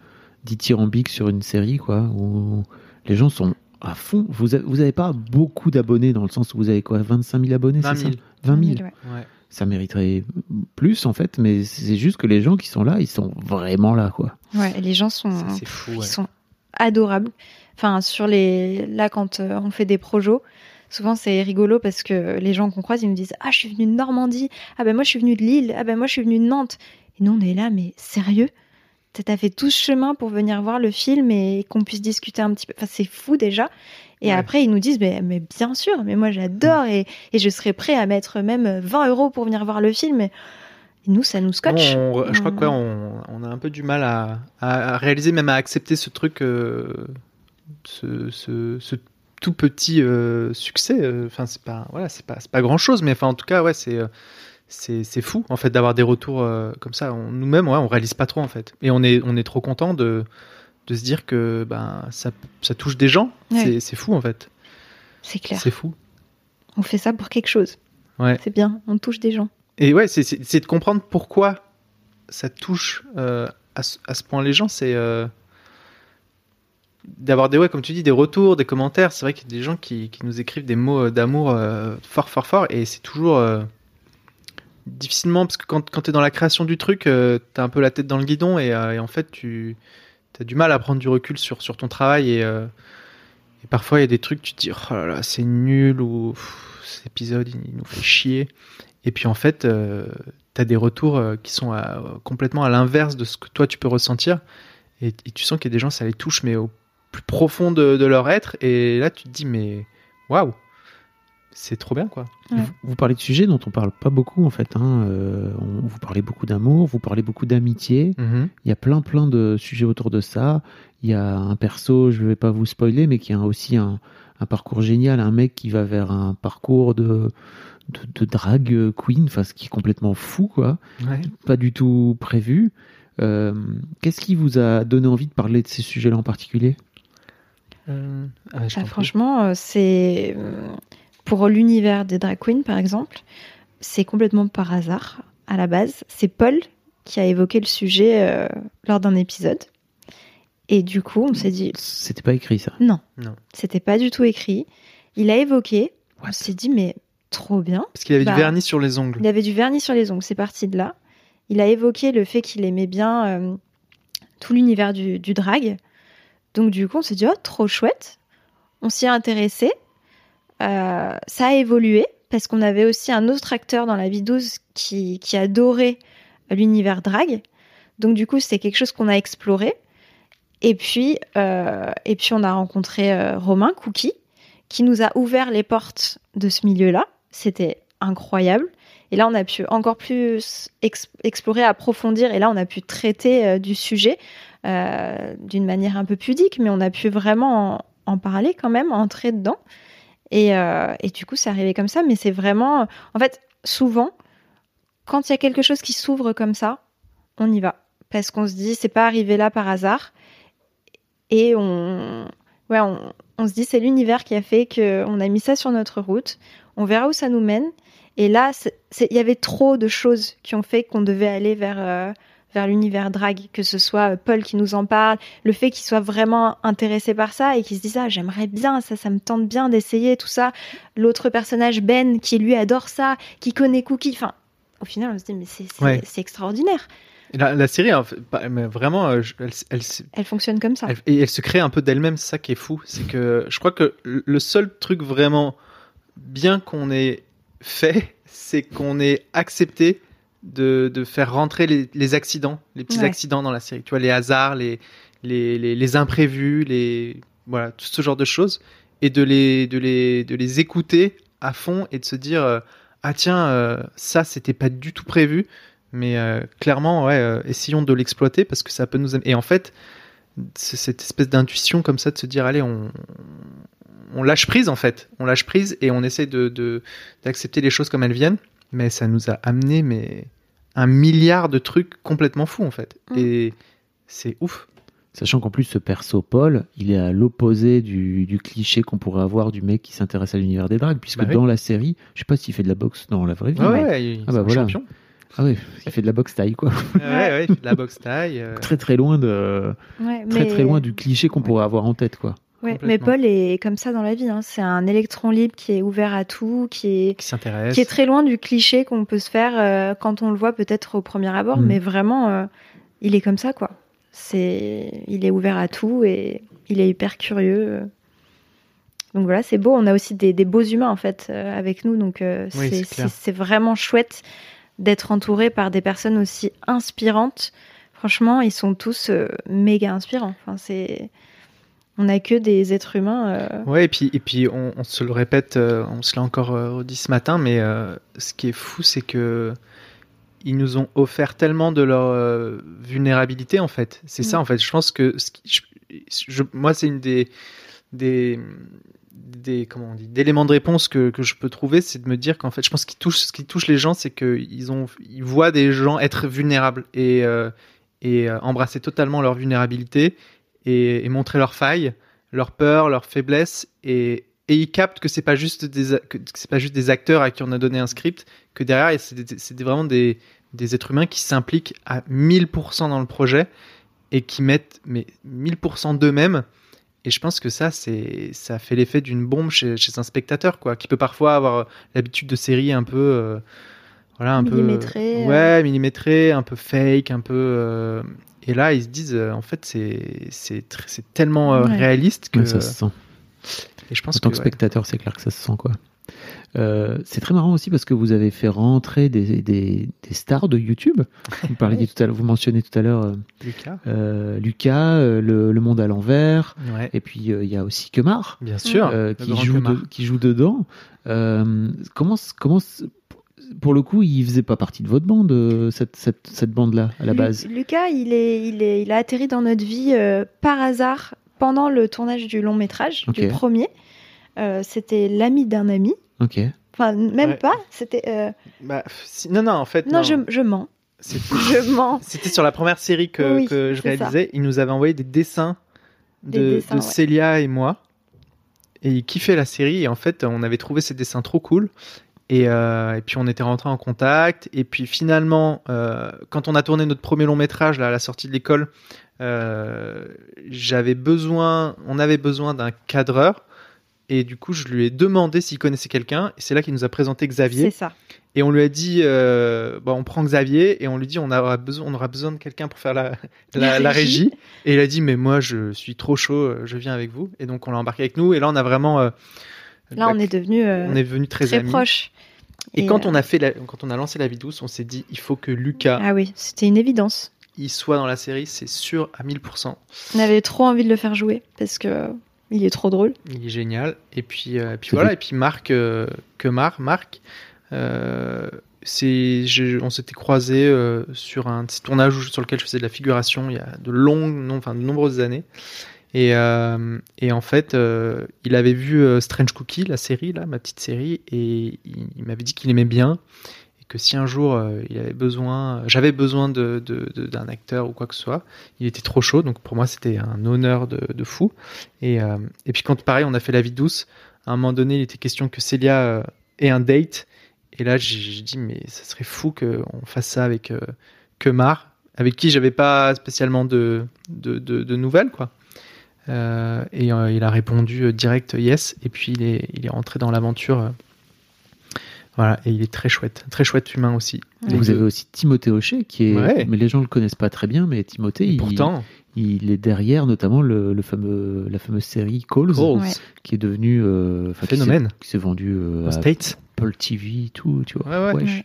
[SPEAKER 3] dithyrambiques sur une série, quoi, où les gens sont à fond. Vous avez, vous avez pas beaucoup d'abonnés dans le sens où vous avez quoi? 25 000 abonnés
[SPEAKER 1] 20
[SPEAKER 3] c'est
[SPEAKER 1] 000
[SPEAKER 3] ça 20 000.
[SPEAKER 4] ouais.
[SPEAKER 1] ouais
[SPEAKER 3] Ça mériterait plus, en fait, mais c'est juste que les gens qui sont là, ils sont vraiment là, quoi.
[SPEAKER 4] Ouais, et les gens sont,
[SPEAKER 1] Ça, c'est fou
[SPEAKER 4] ils sont adorables. Enfin, sur les, là, quand euh, on fait des projos, souvent c'est rigolo parce que les gens qu'on croise, ils nous disent Ah, je suis venue de Normandie. Ah, ben moi, je suis venue de Lille. Ah, ben moi, je suis venue de Nantes. Et nous, on est là, mais sérieux? T'as t'as fait tout ce chemin pour venir voir le film et qu'on puisse discuter un petit peu? Enfin, c'est fou déjà. Et
[SPEAKER 1] Ouais.
[SPEAKER 4] après, ils nous disent mais, mais bien sûr, mais moi j'adore et, et je serais prêt à mettre même 20 euros pour venir voir le film. Et nous, ça nous scotche.
[SPEAKER 1] On- je crois que ouais,
[SPEAKER 4] On-
[SPEAKER 1] on, on a un peu du mal à, réaliser même à accepter ce truc euh, ce, ce, ce tout petit euh, succès euh, enfin c'est pas voilà c'est pas pas grand chose mais enfin en tout cas ouais c'est euh, c'est fou en fait d'avoir des retours euh, comme ça nous-mêmes ouais on réalise pas trop en fait et on est on est trop content de de se dire que ben ça ça touche des gens
[SPEAKER 4] Ouais.
[SPEAKER 1] c'est fou en fait
[SPEAKER 4] C'est clair.
[SPEAKER 1] c'est fou
[SPEAKER 4] On fait ça pour quelque chose.
[SPEAKER 1] Ouais.
[SPEAKER 4] C'est bien, on touche des gens.
[SPEAKER 1] Et ouais, c'est- de comprendre pourquoi ça touche euh, à, ce, à ce point les gens. C'est euh, d'avoir des, ouais, comme tu dis, des retours, des commentaires. C'est vrai qu'il y a des gens qui, qui nous écrivent des mots euh, d'amour euh, fort, fort, fort. Et c'est toujours difficilement, parce que quand, quand tu es dans la création du truc, tu as un peu la tête dans le guidon et, et en fait, tu as du mal à prendre du recul sur, ton travail. Et, euh, et parfois, il y a des trucs, tu te dis, oh là là, c'est nul, ou cet épisode, il, nous fait chier. Et puis en fait, tu as des retours euh, qui sont complètement à l'inverse de ce que toi tu peux ressentir. Et, et tu sens qu'il y a des gens, ça les touche, mais au plus profond de, de leur être. Et là, tu te dis, mais waouh, c'est trop bien quoi.
[SPEAKER 4] Ouais.
[SPEAKER 3] Vous, vous parlez de sujets dont on parle pas beaucoup en fait. hein. Euh, on- vous parlez beaucoup d'amour, vous parlez beaucoup d'amitié. Il y a plein plein de sujets autour de ça. Il y a un perso, je vais pas vous spoiler, mais qui a aussi un, un parcours génial, un mec qui va vers un parcours de de, de drag queen, enfin ce qui est complètement fou quoi,
[SPEAKER 1] Ouais.
[SPEAKER 3] pas du tout prévu. Euh, Qu'est-ce qui vous a donné envie de parler de ces sujets-là en particulier?
[SPEAKER 1] Euh, ah,
[SPEAKER 4] Ah,
[SPEAKER 1] prie.
[SPEAKER 4] franchement, c'est pour l'univers des drag queens, par exemple, c'est complètement par hasard à la base. C'est Paul qui a évoqué le sujet euh, lors d'un épisode. Et du coup, on s'est dit,
[SPEAKER 3] C'était pas écrit ça.
[SPEAKER 4] non,
[SPEAKER 1] Non.
[SPEAKER 4] c'était pas du tout écrit. Il a évoqué, on s'est dit, mais trop bien.
[SPEAKER 1] Parce qu'il avait
[SPEAKER 4] Bah,
[SPEAKER 1] du vernis sur les ongles.
[SPEAKER 4] Il avait du vernis sur les ongles, c'est parti de là. Il a évoqué le fait qu'il aimait bien euh, tout l'univers du, du drag. Donc du coup, on s'est dit, oh, trop chouette. On s'y est intéressé. Euh, ça a évolué parce qu'on avait aussi un autre acteur dans la vie 12 qui, adorait l'univers drag. Donc du coup, c'est quelque chose qu'on a exploré. Et puis, euh, et puis on a rencontré euh, Romain Cookie qui nous a ouvert les portes de ce milieu-là. C'était incroyable. Et là, on a pu encore plus ex- explorer, approfondir. Et là, on a pu traiter du sujet d'une manière un peu pudique, mais on a pu vraiment en, en parler quand même, entrer dedans. Et, euh, et du coup, c'est arrivé comme ça. Mais c'est vraiment. En fait, souvent, quand il y a quelque chose qui s'ouvre comme ça, on y va. Parce qu'on se dit, c'est pas arrivé là par hasard. Et on. Ouais, on, se dit, c'est l'univers qui a fait qu'on a mis ça sur notre route. On verra où ça nous mène. Et là, il y avait trop de choses qui ont fait qu'on devait aller vers, euh, vers l'univers drag, que ce soit euh, Paul qui nous en parle, le fait qu'il soit vraiment intéressé par ça et qu'il se dise ah j'aimerais bien ça, ça me tente bien d'essayer tout ça. L'autre personnage Ben qui lui adore ça, qui connaît Cookie. Enfin, au final on se dit mais c'est
[SPEAKER 1] Ouais.
[SPEAKER 4] extraordinaire.
[SPEAKER 1] La, la série, mais vraiment, euh, elle, elle,
[SPEAKER 4] Elle fonctionne comme ça.
[SPEAKER 1] Et elle se crée un peu d'elle-même, c'est ça qui est fou. C'est que je crois que le seul truc vraiment bien qu'on ait fait, c'est qu'on ait accepté de, de faire rentrer les, les accidents, les petits
[SPEAKER 4] Ouais.
[SPEAKER 1] accidents dans la série. Tu vois, les hasards, les, les, les, les imprévus, les, voilà, tout ce genre de choses. Et de les, de les, de les écouter à fond et de se dire, euh, ah tiens, euh, ça, c'était pas du tout prévu. Mais euh, clairement, ouais, essayons de l'exploiter parce que ça peut nous. Et en fait, c'est cette espèce d'intuition comme ça de se dire allez on on lâche prise en fait on lâche prise et on essaie de- d'accepter les choses comme elles viennent mais ça nous a amené mais un milliard de trucs complètement fous en fait
[SPEAKER 4] Mm.
[SPEAKER 1] et c'est ouf
[SPEAKER 3] Sachant qu'en plus, ce perso Paul, il est à l'opposé du, du cliché qu'on pourrait avoir du mec qui s'intéresse à l'univers des dragues, puisque
[SPEAKER 1] Bah oui.
[SPEAKER 3] dans la série, je sais pas s'il fait de la boxe dans la vraie vie.
[SPEAKER 1] ouais,
[SPEAKER 3] mais-
[SPEAKER 1] ouais, il-
[SPEAKER 3] Ah bah
[SPEAKER 1] un
[SPEAKER 3] voilà.
[SPEAKER 1] champion
[SPEAKER 3] Ah ouais, il fait de la boxe taille, quoi.
[SPEAKER 1] ouais ouais il fait de la boxe taille euh,
[SPEAKER 3] très très loin de,
[SPEAKER 4] Ouais,
[SPEAKER 3] très
[SPEAKER 4] mais-
[SPEAKER 3] très loin du cliché qu'on pourrait avoir en tête, quoi.
[SPEAKER 4] Ouais, mais Paul est comme ça dans la vie. hein. C'est un électron libre qui est ouvert à tout, qui est
[SPEAKER 1] qui s'intéresse
[SPEAKER 4] qui est très loin du cliché qu'on peut se faire euh, quand on le voit peut-être au premier abord,
[SPEAKER 3] Mm.
[SPEAKER 4] mais vraiment, euh, il est comme ça, quoi. C'est, il est ouvert à tout et il est hyper curieux. Donc voilà, c'est beau. On a aussi des, des beaux humains en fait euh, avec nous, donc
[SPEAKER 1] Oui,
[SPEAKER 4] c'est, vraiment chouette d'être entouré par des personnes aussi inspirantes. Franchement, ils sont tous méga inspirants. Enfin, c'est, on n'a que des êtres humains. euh,
[SPEAKER 1] Ouais, et puis, et puis on, on se le répète, euh, on se l'a encore euh, redit ce matin, mais euh, ce qui est fou, c'est que ils nous ont offert tellement de leur euh, vulnérabilité, en fait. C'est ça,
[SPEAKER 4] Mm.
[SPEAKER 1] en fait. Je pense que ce qui- je- je- moi, c'est une des, des, des comment on dit, d'éléments de réponse que, que je peux trouver, c'est de me dire qu'en fait, je pense qu'il touche, ce qui touche les gens, c'est qu'ils ont, ils voient des gens être vulnérables et, et embrasser totalement leur vulnérabilité et, et montrer leurs failles, leurs peurs, leurs faiblesses et, et ils captent que c'est pas juste des que c'est pas juste des acteurs à qui on a donné un script, que derrière c'est vraiment des des êtres humains qui s'impliquent à 1000% dans le projet et qui mettent mais 1000% d'eux-mêmes. Et je pense que ça, c'est, ça fait l'effet d'une bombe chez, chez un spectateur, quoi, qui peut parfois avoir l'habitude de séries un peu, euh, voilà, un
[SPEAKER 4] Millimétrées,
[SPEAKER 1] peu, ouais, millimétrées, un peu fake, un peu. euh, et là, ils se disent, euh, en fait, c'est, c'est, tr- c'est tellement euh,
[SPEAKER 4] Ouais.
[SPEAKER 1] réaliste que.
[SPEAKER 3] Ouais, ça se sent.
[SPEAKER 1] et je pense
[SPEAKER 3] En tant que spectateur, c'est clair que ça se sent quoi. Euh, c'est très marrant aussi parce que vous avez fait rentrer des, des, des stars de YouTube. Vous parliez tout à l'heure, vous mentionnez tout à l'heure euh,
[SPEAKER 1] Lucas.
[SPEAKER 3] euh, Lucas, euh, le, le Monde à l'envers,
[SPEAKER 1] Ouais,
[SPEAKER 3] et puis euh, il y a aussi Kemar
[SPEAKER 1] bien sûr.
[SPEAKER 3] euh, qui joue de- qui joue dedans. Euh, comment comment pour le coup, il faisait pas partie de votre bande euh, cette cette, cette bande là à la
[SPEAKER 4] Lu-
[SPEAKER 3] base.
[SPEAKER 4] Lucas, il, est, il, est, il a atterri dans notre vie euh, par hasard pendant le tournage du long métrage, du premier. Euh, c'était l'ami d'un ami.
[SPEAKER 3] Ok.
[SPEAKER 4] Enfin, même
[SPEAKER 1] Ouais.
[SPEAKER 4] pas. C'était. euh,
[SPEAKER 1] Bah, si- non, non, en fait,
[SPEAKER 4] Non, je, je mens.
[SPEAKER 1] C'était-
[SPEAKER 4] Je mens.
[SPEAKER 1] C'était sur la première série que,
[SPEAKER 4] Oui,
[SPEAKER 1] que je
[SPEAKER 4] c'est ça.
[SPEAKER 1] réalisais. Il nous avait envoyé des dessins
[SPEAKER 4] Des
[SPEAKER 1] de,
[SPEAKER 4] dessins,
[SPEAKER 1] de
[SPEAKER 4] ouais.
[SPEAKER 1] Célia et moi. Et il kiffait la série. Et en fait, on avait trouvé ces dessins trop cool. Et, euh, et puis on était rentré en contact. Et puis finalement, euh, quand on a tourné notre premier long métrage là, à la sortie de l'école, euh, j'avais besoin, on avait besoin d'un cadreur. Et du coup, je lui ai demandé s'il connaissait quelqu'un. Et c'est là qu'il nous a présenté Xavier.
[SPEAKER 4] C'est ça.
[SPEAKER 1] Et on lui a dit, bon, on prend Xavier et on lui dit, on aura besoin, on aura besoin de quelqu'un pour faire la, la,
[SPEAKER 4] régie.
[SPEAKER 1] Et il a dit, mais moi, je suis trop chaud, je viens avec vous. Et donc, on l'a embarqué avec nous. Et là, on a vraiment,
[SPEAKER 4] Là,
[SPEAKER 1] bah,
[SPEAKER 4] on est devenu
[SPEAKER 1] on est devenu très,
[SPEAKER 4] très
[SPEAKER 1] amis.
[SPEAKER 4] proches.
[SPEAKER 1] Et,
[SPEAKER 4] Et,
[SPEAKER 1] quand
[SPEAKER 4] euh,
[SPEAKER 1] on a fait, la- quand on a lancé la vie douce, on s'est dit, il faut que Lucas,
[SPEAKER 4] Ah oui, c'était une évidence.
[SPEAKER 1] il soit dans la série, c'est sûr à 1000%.
[SPEAKER 4] On avait trop envie de le faire jouer parce que il est trop drôle.
[SPEAKER 1] Il est génial. Et puis, euh, et puis
[SPEAKER 3] C'est
[SPEAKER 1] voilà. Et puis Marc, euh, que Marc, Marc, euh, c'est, on s'était croisés euh, sur un petit tournage sur lequel je faisais de la figuration il y a de longues, non, enfin de nombreuses années. Et, euh, et en fait, euh, il avait vu euh, Strange Cookie, la série là, ma petite série, et il, m'avait dit qu'il aimait bien et que si un jour il avait besoin, j'avais besoin d'un acteur ou quoi que ce soit, il était trop chaud. Donc pour moi, c'était un honneur de, fou. Et, puis quand pareil, on a fait la vie douce, à un moment donné, il était question que Célia ait un date. Et là, j'ai dit, mais ça serait fou qu'on fasse ça avec Kemar, avec qui j'avais pas spécialement de, de nouvelles, quoi. Euh, et euh, il a répondu euh, direct yes. Et puis il est, il est rentré dans l'aventure. euh, voilà, et il est très chouette, très chouette humain aussi.
[SPEAKER 3] Vous avez aussi Timothée Hochet qui est,
[SPEAKER 1] Ouais.
[SPEAKER 3] mais les gens le connaissent pas très bien, mais Timothée,
[SPEAKER 1] Et
[SPEAKER 3] il,
[SPEAKER 1] pourtant,
[SPEAKER 3] il est derrière notamment le, le fameux, la fameuse série Calls,
[SPEAKER 4] Ouais.
[SPEAKER 3] qui est devenue euh,
[SPEAKER 1] Phénomène.
[SPEAKER 3] qui s'est vendu euh,
[SPEAKER 1] aux
[SPEAKER 3] à
[SPEAKER 1] States.
[SPEAKER 3] Apple TV, tout, tu vois.
[SPEAKER 1] Ouais, ouais.
[SPEAKER 3] Wesh.
[SPEAKER 4] Ouais.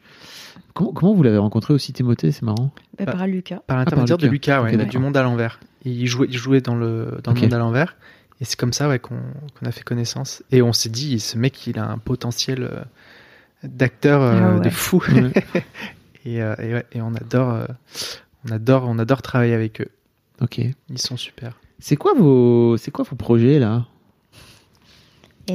[SPEAKER 3] Comment, comment vous l'avez rencontré aussi Timothée? C'est marrant.
[SPEAKER 4] Bah,
[SPEAKER 1] Ah.
[SPEAKER 4] par Lucas.
[SPEAKER 1] Par l'intermédiaire de
[SPEAKER 3] Lucas.
[SPEAKER 1] Lucas, ouais,
[SPEAKER 3] Ok,
[SPEAKER 1] du monde à l'envers. Et Il jouait, il jouait dans le, dans le monde à l'envers. Et c'est comme ça ouais, qu'on qu'on a fait connaissance. Et on s'est dit, ce mec, il a un potentiel euh, d'acteur euh,
[SPEAKER 4] Ah ouais.
[SPEAKER 1] de fou. Et, euh, et, ouais, et on adore, euh, on adore, on adore travailler avec eux.
[SPEAKER 3] Ok.
[SPEAKER 1] Ils sont super.
[SPEAKER 3] C'est quoi vos, c'est quoi vos projets là?
[SPEAKER 4] Eh,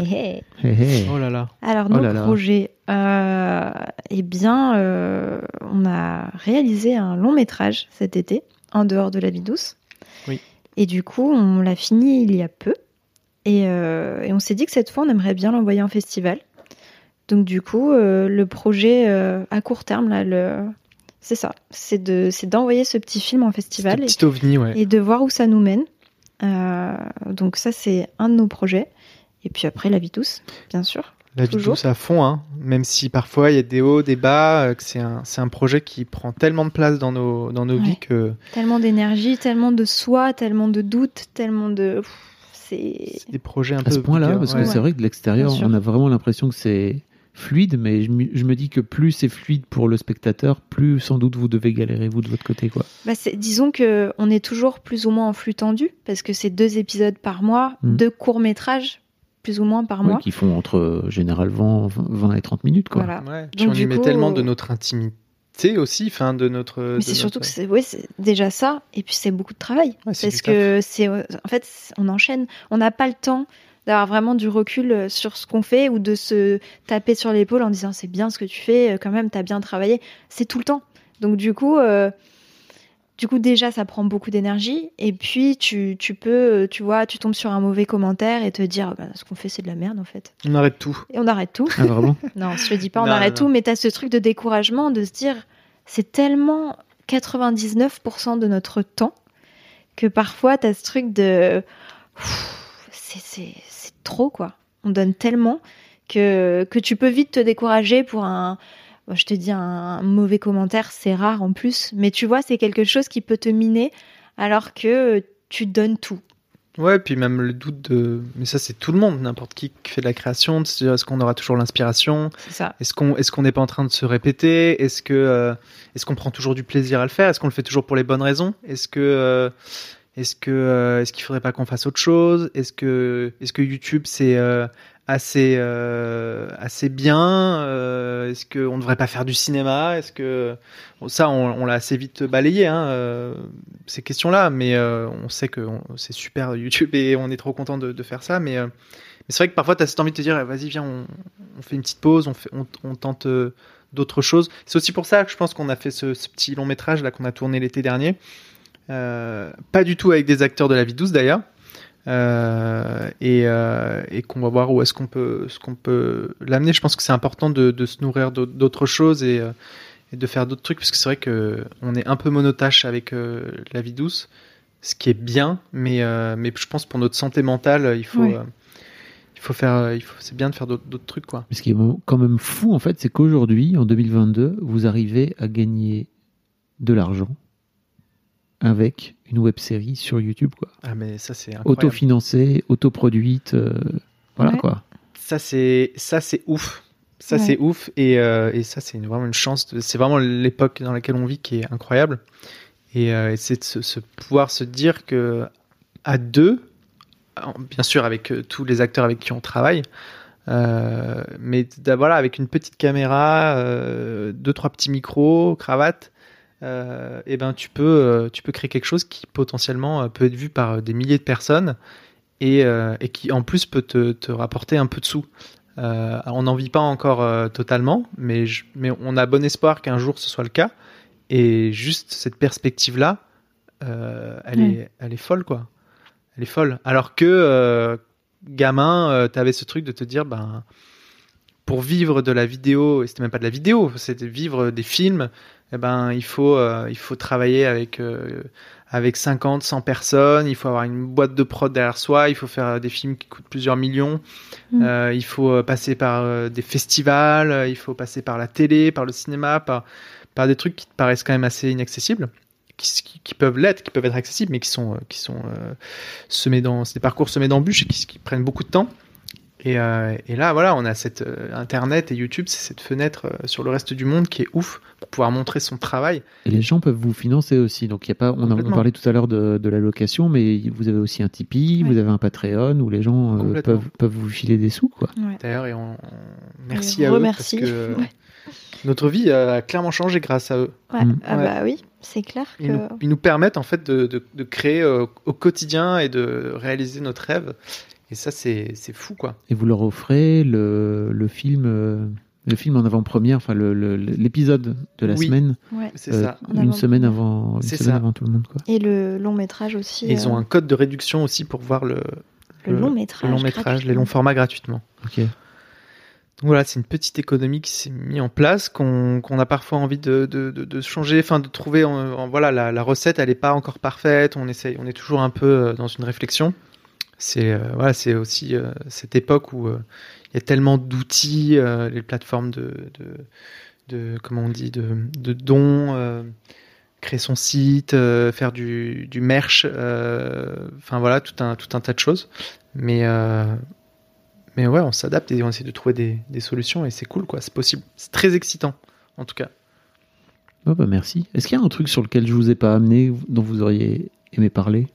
[SPEAKER 4] eh.
[SPEAKER 3] Hé, hé.
[SPEAKER 1] Oh là là.
[SPEAKER 4] Alors,
[SPEAKER 3] Oh
[SPEAKER 4] nos
[SPEAKER 3] là.
[SPEAKER 4] projets, euh, eh bien, euh, on a réalisé un long métrage cet été, en dehors de la vie douce.
[SPEAKER 1] Oui.
[SPEAKER 4] Et du coup, on l'a fini il y a peu. Et, euh, et on s'est dit que cette fois, on aimerait bien l'envoyer en festival. Donc, du coup, euh, le projet euh, à court terme, là, le... c'est ça. C'est de, c'est d'envoyer ce petit film en festival et,
[SPEAKER 1] petit ovni, ouais.
[SPEAKER 4] et de voir où ça nous mène. Donc, ça, c'est un de nos projets. Et puis après, la vie douce, bien sûr.
[SPEAKER 1] La vie
[SPEAKER 4] toujours.
[SPEAKER 1] douce à fond, hein. même si parfois il y a des hauts, des bas, euh, que c'est un, c'est un projet qui prend tellement de place dans nos, dans nos
[SPEAKER 4] Ouais.
[SPEAKER 1] vies que
[SPEAKER 4] Tellement d'énergie, tellement de soi, tellement de doutes, tellement de. C'est.
[SPEAKER 1] des projets un peu.
[SPEAKER 3] À ce point-là, parce
[SPEAKER 1] ouais.
[SPEAKER 3] que c'est vrai que de l'extérieur, on a vraiment l'impression que c'est fluide, mais je, me- je me dis que plus c'est fluide pour le spectateur, plus sans doute vous devez galérer vous de votre côté, quoi.
[SPEAKER 4] Bah, disons que on est toujours plus ou moins en flux tendu parce que c'est deux épisodes par mois,
[SPEAKER 3] Mm.
[SPEAKER 4] deux courts métrages plus ou moins par
[SPEAKER 3] Ouais,
[SPEAKER 4] mois.
[SPEAKER 3] qui font entre euh, généralement 20 et 30 minutes, quoi.
[SPEAKER 4] Voilà.
[SPEAKER 1] Ouais, puis
[SPEAKER 4] Donc,
[SPEAKER 1] on y
[SPEAKER 4] du
[SPEAKER 1] met
[SPEAKER 4] coup,
[SPEAKER 1] tellement de notre intimité aussi, enfin de notre.
[SPEAKER 4] Mais c'est surtout
[SPEAKER 1] notre-
[SPEAKER 4] que c'est ouais, c'est déjà ça et puis c'est beaucoup de travail
[SPEAKER 1] Ouais,
[SPEAKER 4] parce que c'est euh, en fait on enchaîne, on n'a pas le temps d'avoir vraiment du recul euh, sur ce qu'on fait ou de se taper sur l'épaule en disant c'est bien ce que tu fais quand même t'as bien travaillé, c'est tout le temps. Donc du coup euh, Du coup, déjà, ça prend beaucoup d'énergie. Et puis, tu, tu peux, tu vois, tu tombes sur un mauvais commentaire et te dire, bah, ce qu'on fait, c'est de la merde, en fait.
[SPEAKER 1] On arrête tout.
[SPEAKER 4] Et on arrête tout.
[SPEAKER 3] Ah, vraiment
[SPEAKER 4] non, je te dis pas, on
[SPEAKER 1] Non,
[SPEAKER 4] arrête
[SPEAKER 1] non.
[SPEAKER 4] tout, mais tu as ce truc de découragement, de se dire, c'est tellement 99% de notre temps que parfois, tu as ce truc de. C'est trop, quoi. On donne tellement que, que tu peux vite te décourager pour un. Je te dis, un mauvais commentaire, c'est rare en plus, mais tu vois, c'est quelque chose qui peut te miner alors que tu donnes tout.
[SPEAKER 1] Ouais, puis même le doute de. Mais ça, c'est tout le monde, n'importe qui qui fait de la création, de se dire est-ce qu'on aura toujours l'inspiration?
[SPEAKER 4] C'est ça.
[SPEAKER 1] Est-ce qu'on n'est pas en train de se répéter? Est-ce que euh, est-ce qu'on prend toujours du plaisir à le faire? Est-ce qu'on le fait toujours pour les bonnes raisons? Est-ce que euh, est-ce que euh, est-ce qu'il faudrait pas qu'on fasse autre chose? Est-ce que est-ce que YouTube c'est euh, assez euh, assez bien Euh, Est-ce qu'on ne devrait pas faire du cinéma Est-ce que ça on, l'a assez vite balayé hein, euh, ces questions-là, mais on sait que c'est super YouTube et on est trop content de, faire ça, mais c'est vrai que parfois tu as cette envie de te dire eh, vas-y viens on, fait une petite pause, on, tente d'autres choses. C'est aussi pour ça que je pense qu'on a fait ce, ce petit long métrage là qu'on a tourné l'été dernier. Pas du tout avec des acteurs de la vie douce d'ailleurs. Euh, et, euh, et qu'on va voir où est-ce qu'on peut, ce qu'on peut l'amener. Je pense que c'est important de, de se nourrir d'aut- d'autres choses et, euh, et de faire d'autres trucs parce que c'est vrai que on est un peu monotache avec euh, la vie douce, ce qui est bien, mais euh, mais je pense pour notre santé mentale, il faut
[SPEAKER 4] Oui.
[SPEAKER 1] euh, il faut faire, il faut, c'est bien de faire d'autres d'autres trucs quoi.
[SPEAKER 3] Mais ce qui est quand même fou, en fait, c'est qu'aujourd'hui, en 2022, vous arrivez à gagner de l'argent avec une web série sur YouTube, quoi.
[SPEAKER 1] Ah mais ça c'est incroyable.
[SPEAKER 3] Autofinancée, autoproduite, euh, voilà,
[SPEAKER 4] Ouais.
[SPEAKER 3] quoi.
[SPEAKER 1] Ça c'est ça c'est ouf. Ça
[SPEAKER 4] Ouais.
[SPEAKER 1] c'est ouf et, euh, et ça c'est une- vraiment une chance. de- C'est vraiment l'époque dans laquelle on vit qui est incroyable. Et, euh, et c'est de se, se pouvoir se dire que à deux, en- bien sûr avec euh, tous les acteurs avec qui on travaille, euh, mais voilà avec une petite caméra, euh, deux trois petits micros, cravate. Euh, et ben tu peux euh, tu peux créer quelque chose qui potentiellement euh, peut être vu par euh, des milliers de personnes et, euh, et qui en plus peut te, te rapporter un peu de sous. Euh, on n'en vit pas encore euh, totalement, mais, je- mais on a bon espoir qu'un jour ce soit le cas. Et juste cette perspective-là, euh, elle,
[SPEAKER 4] Ouais.
[SPEAKER 1] est, elle est folle, quoi. Elle est folle. Alors que, euh, gamin, tu avais ce truc de te dire, ben, pour vivre de la vidéo, et c'était même pas de la vidéo, c'était vivre des films, eh ben, il faut, euh, il faut travailler avec, euh, avec 50, 100 personnes, il faut avoir une boîte de prod derrière soi, il faut faire des films qui coûtent plusieurs millions,
[SPEAKER 4] Mm.
[SPEAKER 1] euh, il faut euh, passer par euh, des festivals, euh, il faut passer par la télé, par le cinéma, par, par des trucs qui te paraissent quand même assez inaccessibles. Qui, qui- qui peuvent l'être, qui peuvent être accessibles, mais qui sont, euh, qui sont euh, semés dans, des parcours semés d'embûches et qui, qui prennent beaucoup de temps. Et, euh, et là, voilà, on a cette euh, Internet et YouTube, c'est cette fenêtre euh, sur le reste du monde qui est ouf pour pouvoir montrer son travail.
[SPEAKER 3] Et les gens peuvent vous financer aussi. Donc, il y a pas, on a parlé tout à l'heure de, de la location, mais vous avez aussi un Tipeee,
[SPEAKER 4] Ouais.
[SPEAKER 3] vous avez un Patreon où les gens euh, peuvent, peuvent vous filer des sous, quoi.
[SPEAKER 4] Ouais.
[SPEAKER 1] D'ailleurs, et on, on- merci
[SPEAKER 4] Et
[SPEAKER 1] à eux
[SPEAKER 4] remercie.
[SPEAKER 1] parce que
[SPEAKER 4] Ouais.
[SPEAKER 1] notre vie a clairement changé grâce à eux.
[SPEAKER 4] Ouais.
[SPEAKER 3] Mm.
[SPEAKER 4] Ah bah oui, c'est clair que.
[SPEAKER 1] Ils nous, ils nous permettent en fait de, de- de créer euh, au quotidien et de réaliser notre rêve. Et ça, c'est c'est fou, quoi.
[SPEAKER 3] Et vous leur offrez le, le film, euh, le film en avant-première, enfin le- le- l'épisode de la
[SPEAKER 1] Oui.
[SPEAKER 3] semaine,
[SPEAKER 4] Ouais.
[SPEAKER 3] Euh,
[SPEAKER 1] ça.
[SPEAKER 3] Une semaine avant, une semaine
[SPEAKER 1] ça.
[SPEAKER 3] avant tout le monde, quoi.
[SPEAKER 4] Et le long métrage aussi.
[SPEAKER 1] Et ils ont
[SPEAKER 4] euh,
[SPEAKER 1] un code de réduction aussi pour voir le,
[SPEAKER 4] le long métrage.
[SPEAKER 1] le long métrage, les
[SPEAKER 4] gratuitement.
[SPEAKER 1] longs formats gratuitement.
[SPEAKER 3] Ok.
[SPEAKER 1] Donc voilà, c'est une petite économie qui s'est mise en place, qu'on qu'on a parfois envie de, de, de, de changer, enfin de trouver. En, en- voilà, la, la recette, elle n'est pas encore parfaite. On essaye, on est toujours un peu dans une réflexion. C'est euh, voilà, c'est aussi euh, cette époque où euh, il y a tellement d'outils, les plateformes de, de, de comment on dit, de, de dons. créer son site, faire du, du merch, enfin voilà, tout un, tout un tas de choses. Mais, mais ouais, on s'adapte et on essaie de trouver des, des solutions et c'est cool, quoi, c'est possible. C'est très excitant, en tout cas.
[SPEAKER 3] Oh, bah, merci. Est-ce qu'il y a un truc sur lequel je vous ai pas amené, dont vous auriez aimé parler?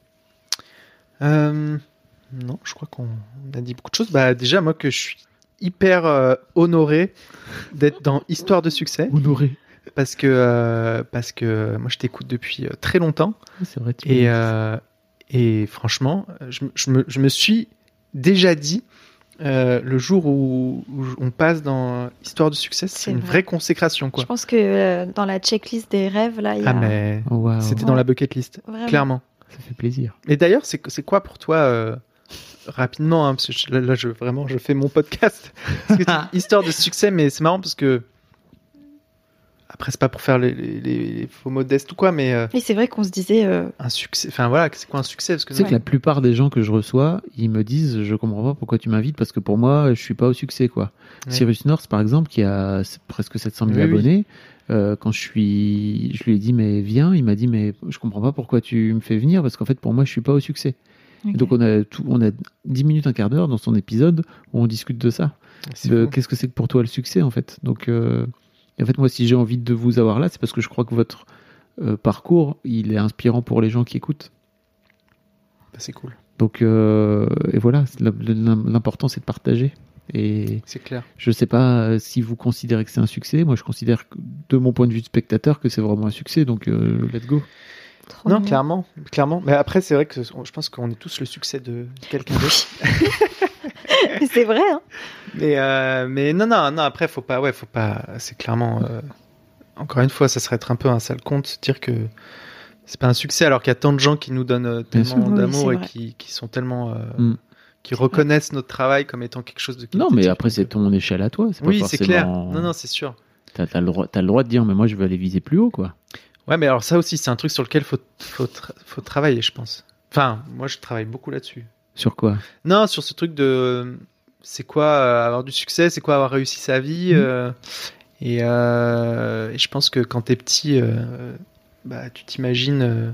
[SPEAKER 1] Euh, non, je crois qu'on a dit beaucoup de choses. Bah, déjà, moi, que je suis hyper euh, honoré d'être dans Histoire de succès
[SPEAKER 3] Honoré.
[SPEAKER 1] parce que, euh, parce que moi, je t'écoute depuis euh, très longtemps.
[SPEAKER 3] C'est vrai. Tu
[SPEAKER 1] Et, euh, et franchement, je, me- je me, je me suis déjà dit euh, le jour où, où on passe dans Histoire de succès, c'est une
[SPEAKER 4] vrai.
[SPEAKER 1] vraie consécration, quoi.
[SPEAKER 4] Je pense que euh, dans la checklist des rêves, là, il y a
[SPEAKER 1] Ah, mais
[SPEAKER 3] Oh,
[SPEAKER 1] c'était dans
[SPEAKER 4] Ouais.
[SPEAKER 1] la bucket list,
[SPEAKER 4] vraiment.
[SPEAKER 1] clairement.
[SPEAKER 3] Ça fait plaisir.
[SPEAKER 1] Et d'ailleurs, c'est c'est quoi pour toi, euh, rapidement, hein, parce que je- là, là, je, vraiment, je fais mon podcast. Tu- histoire de succès, mais c'est marrant parce que. Après, c'est pas pour faire les, les- les faux modestes ou quoi, mais euh,
[SPEAKER 4] Et c'est vrai qu'on se disait, euh,
[SPEAKER 1] un succès. Enfin voilà, c'est quoi un succès? Parce que
[SPEAKER 3] que la plupart des gens que je reçois, ils me disent je comprends pas pourquoi tu m'invites parce que pour moi je suis pas au succès quoi.
[SPEAKER 1] Ouais.
[SPEAKER 3] Cyrus North par exemple qui a presque 700 000
[SPEAKER 1] Oui, oui.
[SPEAKER 3] abonnés, euh, quand je suis, je lui ai dit mais viens, il m'a dit mais je comprends pas pourquoi tu me fais venir parce qu'en fait pour moi je suis pas au succès. Donc on a tout, on a 10 minutes un quart d'heure dans son épisode où on discute de ça, de qu'est-ce que c'est que pour toi le succès en fait? Donc euh, en fait moi si j'ai envie de vous avoir là c'est parce que je crois que votre euh, parcours il est inspirant pour les gens qui écoutent.
[SPEAKER 1] Bah, c'est cool,
[SPEAKER 3] Donc, euh, et voilà, l'important c'est de partager. Et
[SPEAKER 1] c'est clair.
[SPEAKER 3] je sais pas si vous considérez que c'est un succès. Moi, je considère, de mon point de vue de spectateur, que c'est vraiment un succès. Donc, let's go.
[SPEAKER 4] Trop
[SPEAKER 1] Non, clairement, clairement. Mais après, c'est vrai que je pense qu'on est tous le succès de quelqu'un d'autre.
[SPEAKER 4] c'est vrai, hein.
[SPEAKER 1] Mais, euh, mais non, non, non, après, faut pas, ouais, faut pas, c'est clairement, euh, encore une fois, ça serait être un peu un sale compte, dire que c'est pas un succès alors qu'il y a tant de gens qui nous donnent euh, tellement.
[SPEAKER 4] Oui,
[SPEAKER 1] d'amour et qui, qui sont tellement, euh,
[SPEAKER 3] Mm.
[SPEAKER 1] qui reconnaissent notre travail comme étant quelque chose de
[SPEAKER 3] Non, mais après, c'est ton échelle à toi. Pas
[SPEAKER 1] Oui, c'est clair. Non, non, c'est sûr.
[SPEAKER 3] T'as as le, droit- t'as le droit de dire, mais moi, je veux aller viser plus haut, quoi.
[SPEAKER 1] Ouais, mais alors ça aussi, c'est un truc sur lequel faut, faut, tra- faut travailler, je pense. Enfin, moi, je travaille beaucoup là-dessus.
[SPEAKER 3] Sur quoi?
[SPEAKER 1] Non, sur ce truc de c'est quoi euh, avoir du succès, c'est quoi avoir réussi sa vie.
[SPEAKER 3] Mhm.
[SPEAKER 1] euh, et, euh, et je pense que quand t'es petit, euh, bah, tu t'imagines, euh,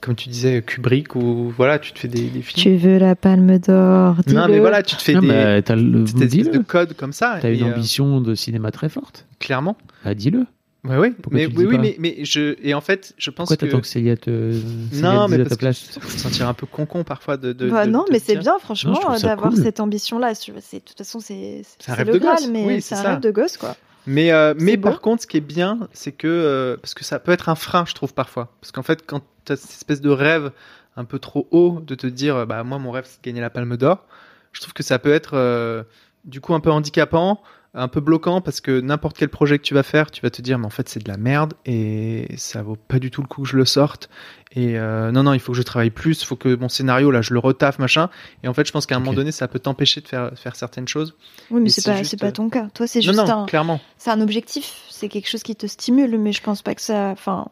[SPEAKER 1] comme tu disais, Kubrick, ou voilà, tu te fais des, des films.
[SPEAKER 4] Tu veux la palme d'or
[SPEAKER 1] non, mais voilà, tu te fais
[SPEAKER 3] Non,
[SPEAKER 1] des,
[SPEAKER 3] mais t'as le, dis-le.
[SPEAKER 1] de codes comme ça.
[SPEAKER 3] T'as une
[SPEAKER 1] euh,
[SPEAKER 3] ambition de cinéma très forte.
[SPEAKER 1] clairement.
[SPEAKER 3] Bah, dis-le.
[SPEAKER 1] Ouais, ouais.
[SPEAKER 3] Pourquoi
[SPEAKER 1] Mais
[SPEAKER 3] tu le
[SPEAKER 1] oui, oui, mais, mais je et en fait, je pense
[SPEAKER 3] Pourquoi
[SPEAKER 1] que
[SPEAKER 3] t'attends que Célia te. Célia
[SPEAKER 1] non, mais parce
[SPEAKER 3] ta
[SPEAKER 1] que
[SPEAKER 3] place
[SPEAKER 1] ça peut se sentir un peu con-con parfois de. de
[SPEAKER 4] Bah
[SPEAKER 1] de-
[SPEAKER 4] non,
[SPEAKER 1] de
[SPEAKER 4] mais c'est bien, franchement, d'avoir
[SPEAKER 3] cool.
[SPEAKER 4] cette ambition-là. De toute façon, c'est
[SPEAKER 1] C'est un rêve de gosse.
[SPEAKER 4] mais
[SPEAKER 1] Oui,
[SPEAKER 4] c'est un
[SPEAKER 1] ça.
[SPEAKER 4] rêve de gosse, quoi.
[SPEAKER 1] Mais, euh, mais
[SPEAKER 4] beau.
[SPEAKER 1] par contre, ce qui est bien, c'est que. euh, parce que ça peut être un frein, je trouve, parfois. Parce qu'en fait, quand tu as cette espèce de rêve un peu trop haut, de te dire, bah, moi, mon rêve, c'est de gagner la palme d'or, je trouve que ça peut être, euh, du coup, un peu handicapant, un peu bloquant, parce que n'importe quel projet que tu vas faire, tu vas te dire, mais en fait, c'est de la merde, et ça vaut pas du tout le coup que je le sorte. Et euh, non, non, il faut que je travaille plus, il faut que mon scénario, là, je le retaffe, machin. Et en fait, je pense qu'à un moment donné, ça peut t'empêcher de faire, faire certaines choses.
[SPEAKER 4] Oui, mais c'est pas,
[SPEAKER 1] juste,
[SPEAKER 4] c'est pas
[SPEAKER 1] euh,
[SPEAKER 4] ton cas. Toi, c'est
[SPEAKER 1] Non,
[SPEAKER 4] juste
[SPEAKER 1] non,
[SPEAKER 4] un,
[SPEAKER 1] clairement.
[SPEAKER 4] c'est un objectif. C'est quelque chose qui te stimule, mais je pense pas que ça. Enfin,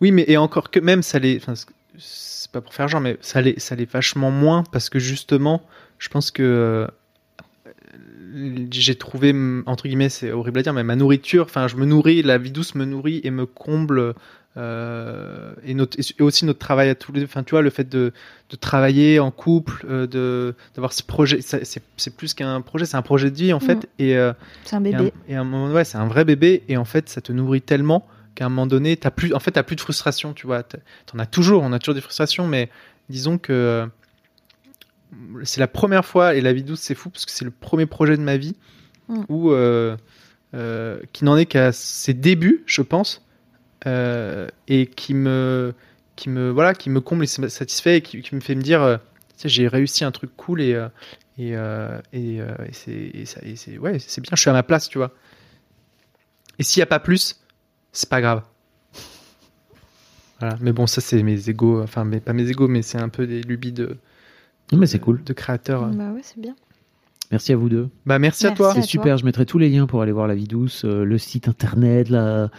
[SPEAKER 1] Oui, mais et encore que même ça l'est. Enfin, c'est- pas pour faire genre, mais ça l'est, ça l'est vachement moins parce que justement, je pense que euh, j'ai trouvé entre guillemets, c'est horrible à dire, mais ma nourriture. Enfin, je me nourris, la vie douce me nourrit et me comble. euh, et, notre, et aussi notre travail à tous les enfin tu vois le fait de, de travailler en couple euh, de d'avoir ce projet c'est plus qu'un projet c'est un projet de vie en fait
[SPEAKER 4] Mhm.
[SPEAKER 1] et euh,
[SPEAKER 4] c'est un
[SPEAKER 1] et
[SPEAKER 4] bébé.
[SPEAKER 1] un, et un moment, ouais, c'est un vrai bébé et en fait, ça te nourrit tellement qu'à un moment donné, t'as plus, en fait, t'as plus de frustration, tu vois. T'en as toujours, on a toujours des frustrations, mais disons que c'est la première fois et la vie douce, c'est fou parce que c'est le premier projet de ma vie
[SPEAKER 4] Mm.
[SPEAKER 1] où euh, euh, qui n'en est qu'à ses débuts, je pense, euh, et qui me, qui me, voilà, qui me comble et me satisfait et qui, qui me fait me dire, j'ai réussi un truc cool et et, et, et c'est ouais c'est bien je suis à ma place tu vois. Et s'il y a pas plus c'est pas grave. Voilà. Mais bon ça c'est mes égos enfin mais pas mes égos mais c'est un peu des lubies de
[SPEAKER 3] Non, mais c'est cool.
[SPEAKER 1] de créateurs
[SPEAKER 4] Bah ouais, c'est bien.
[SPEAKER 3] Merci à vous deux.
[SPEAKER 1] bah merci, à
[SPEAKER 4] Merci
[SPEAKER 1] toi
[SPEAKER 3] C'est
[SPEAKER 4] toi.
[SPEAKER 3] super, je mettrai tous les liens pour aller voir la vie douce, euh, le site internet, la,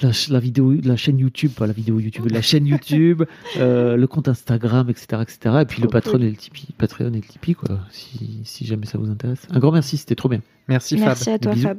[SPEAKER 3] la, vidéo, la chaîne YouTube, pas la vidéo YouTube, la chaîne YouTube, euh, le compte Instagram, etc., etc. Et puis le
[SPEAKER 4] Trop
[SPEAKER 3] Patreon
[SPEAKER 4] cool.
[SPEAKER 3] et le Tipeee, Patreon et le Tipeee, quoi, si, si jamais ça vous intéresse. Un grand merci, c'était trop bien.
[SPEAKER 1] merci Fab
[SPEAKER 4] Merci à toi. Fab.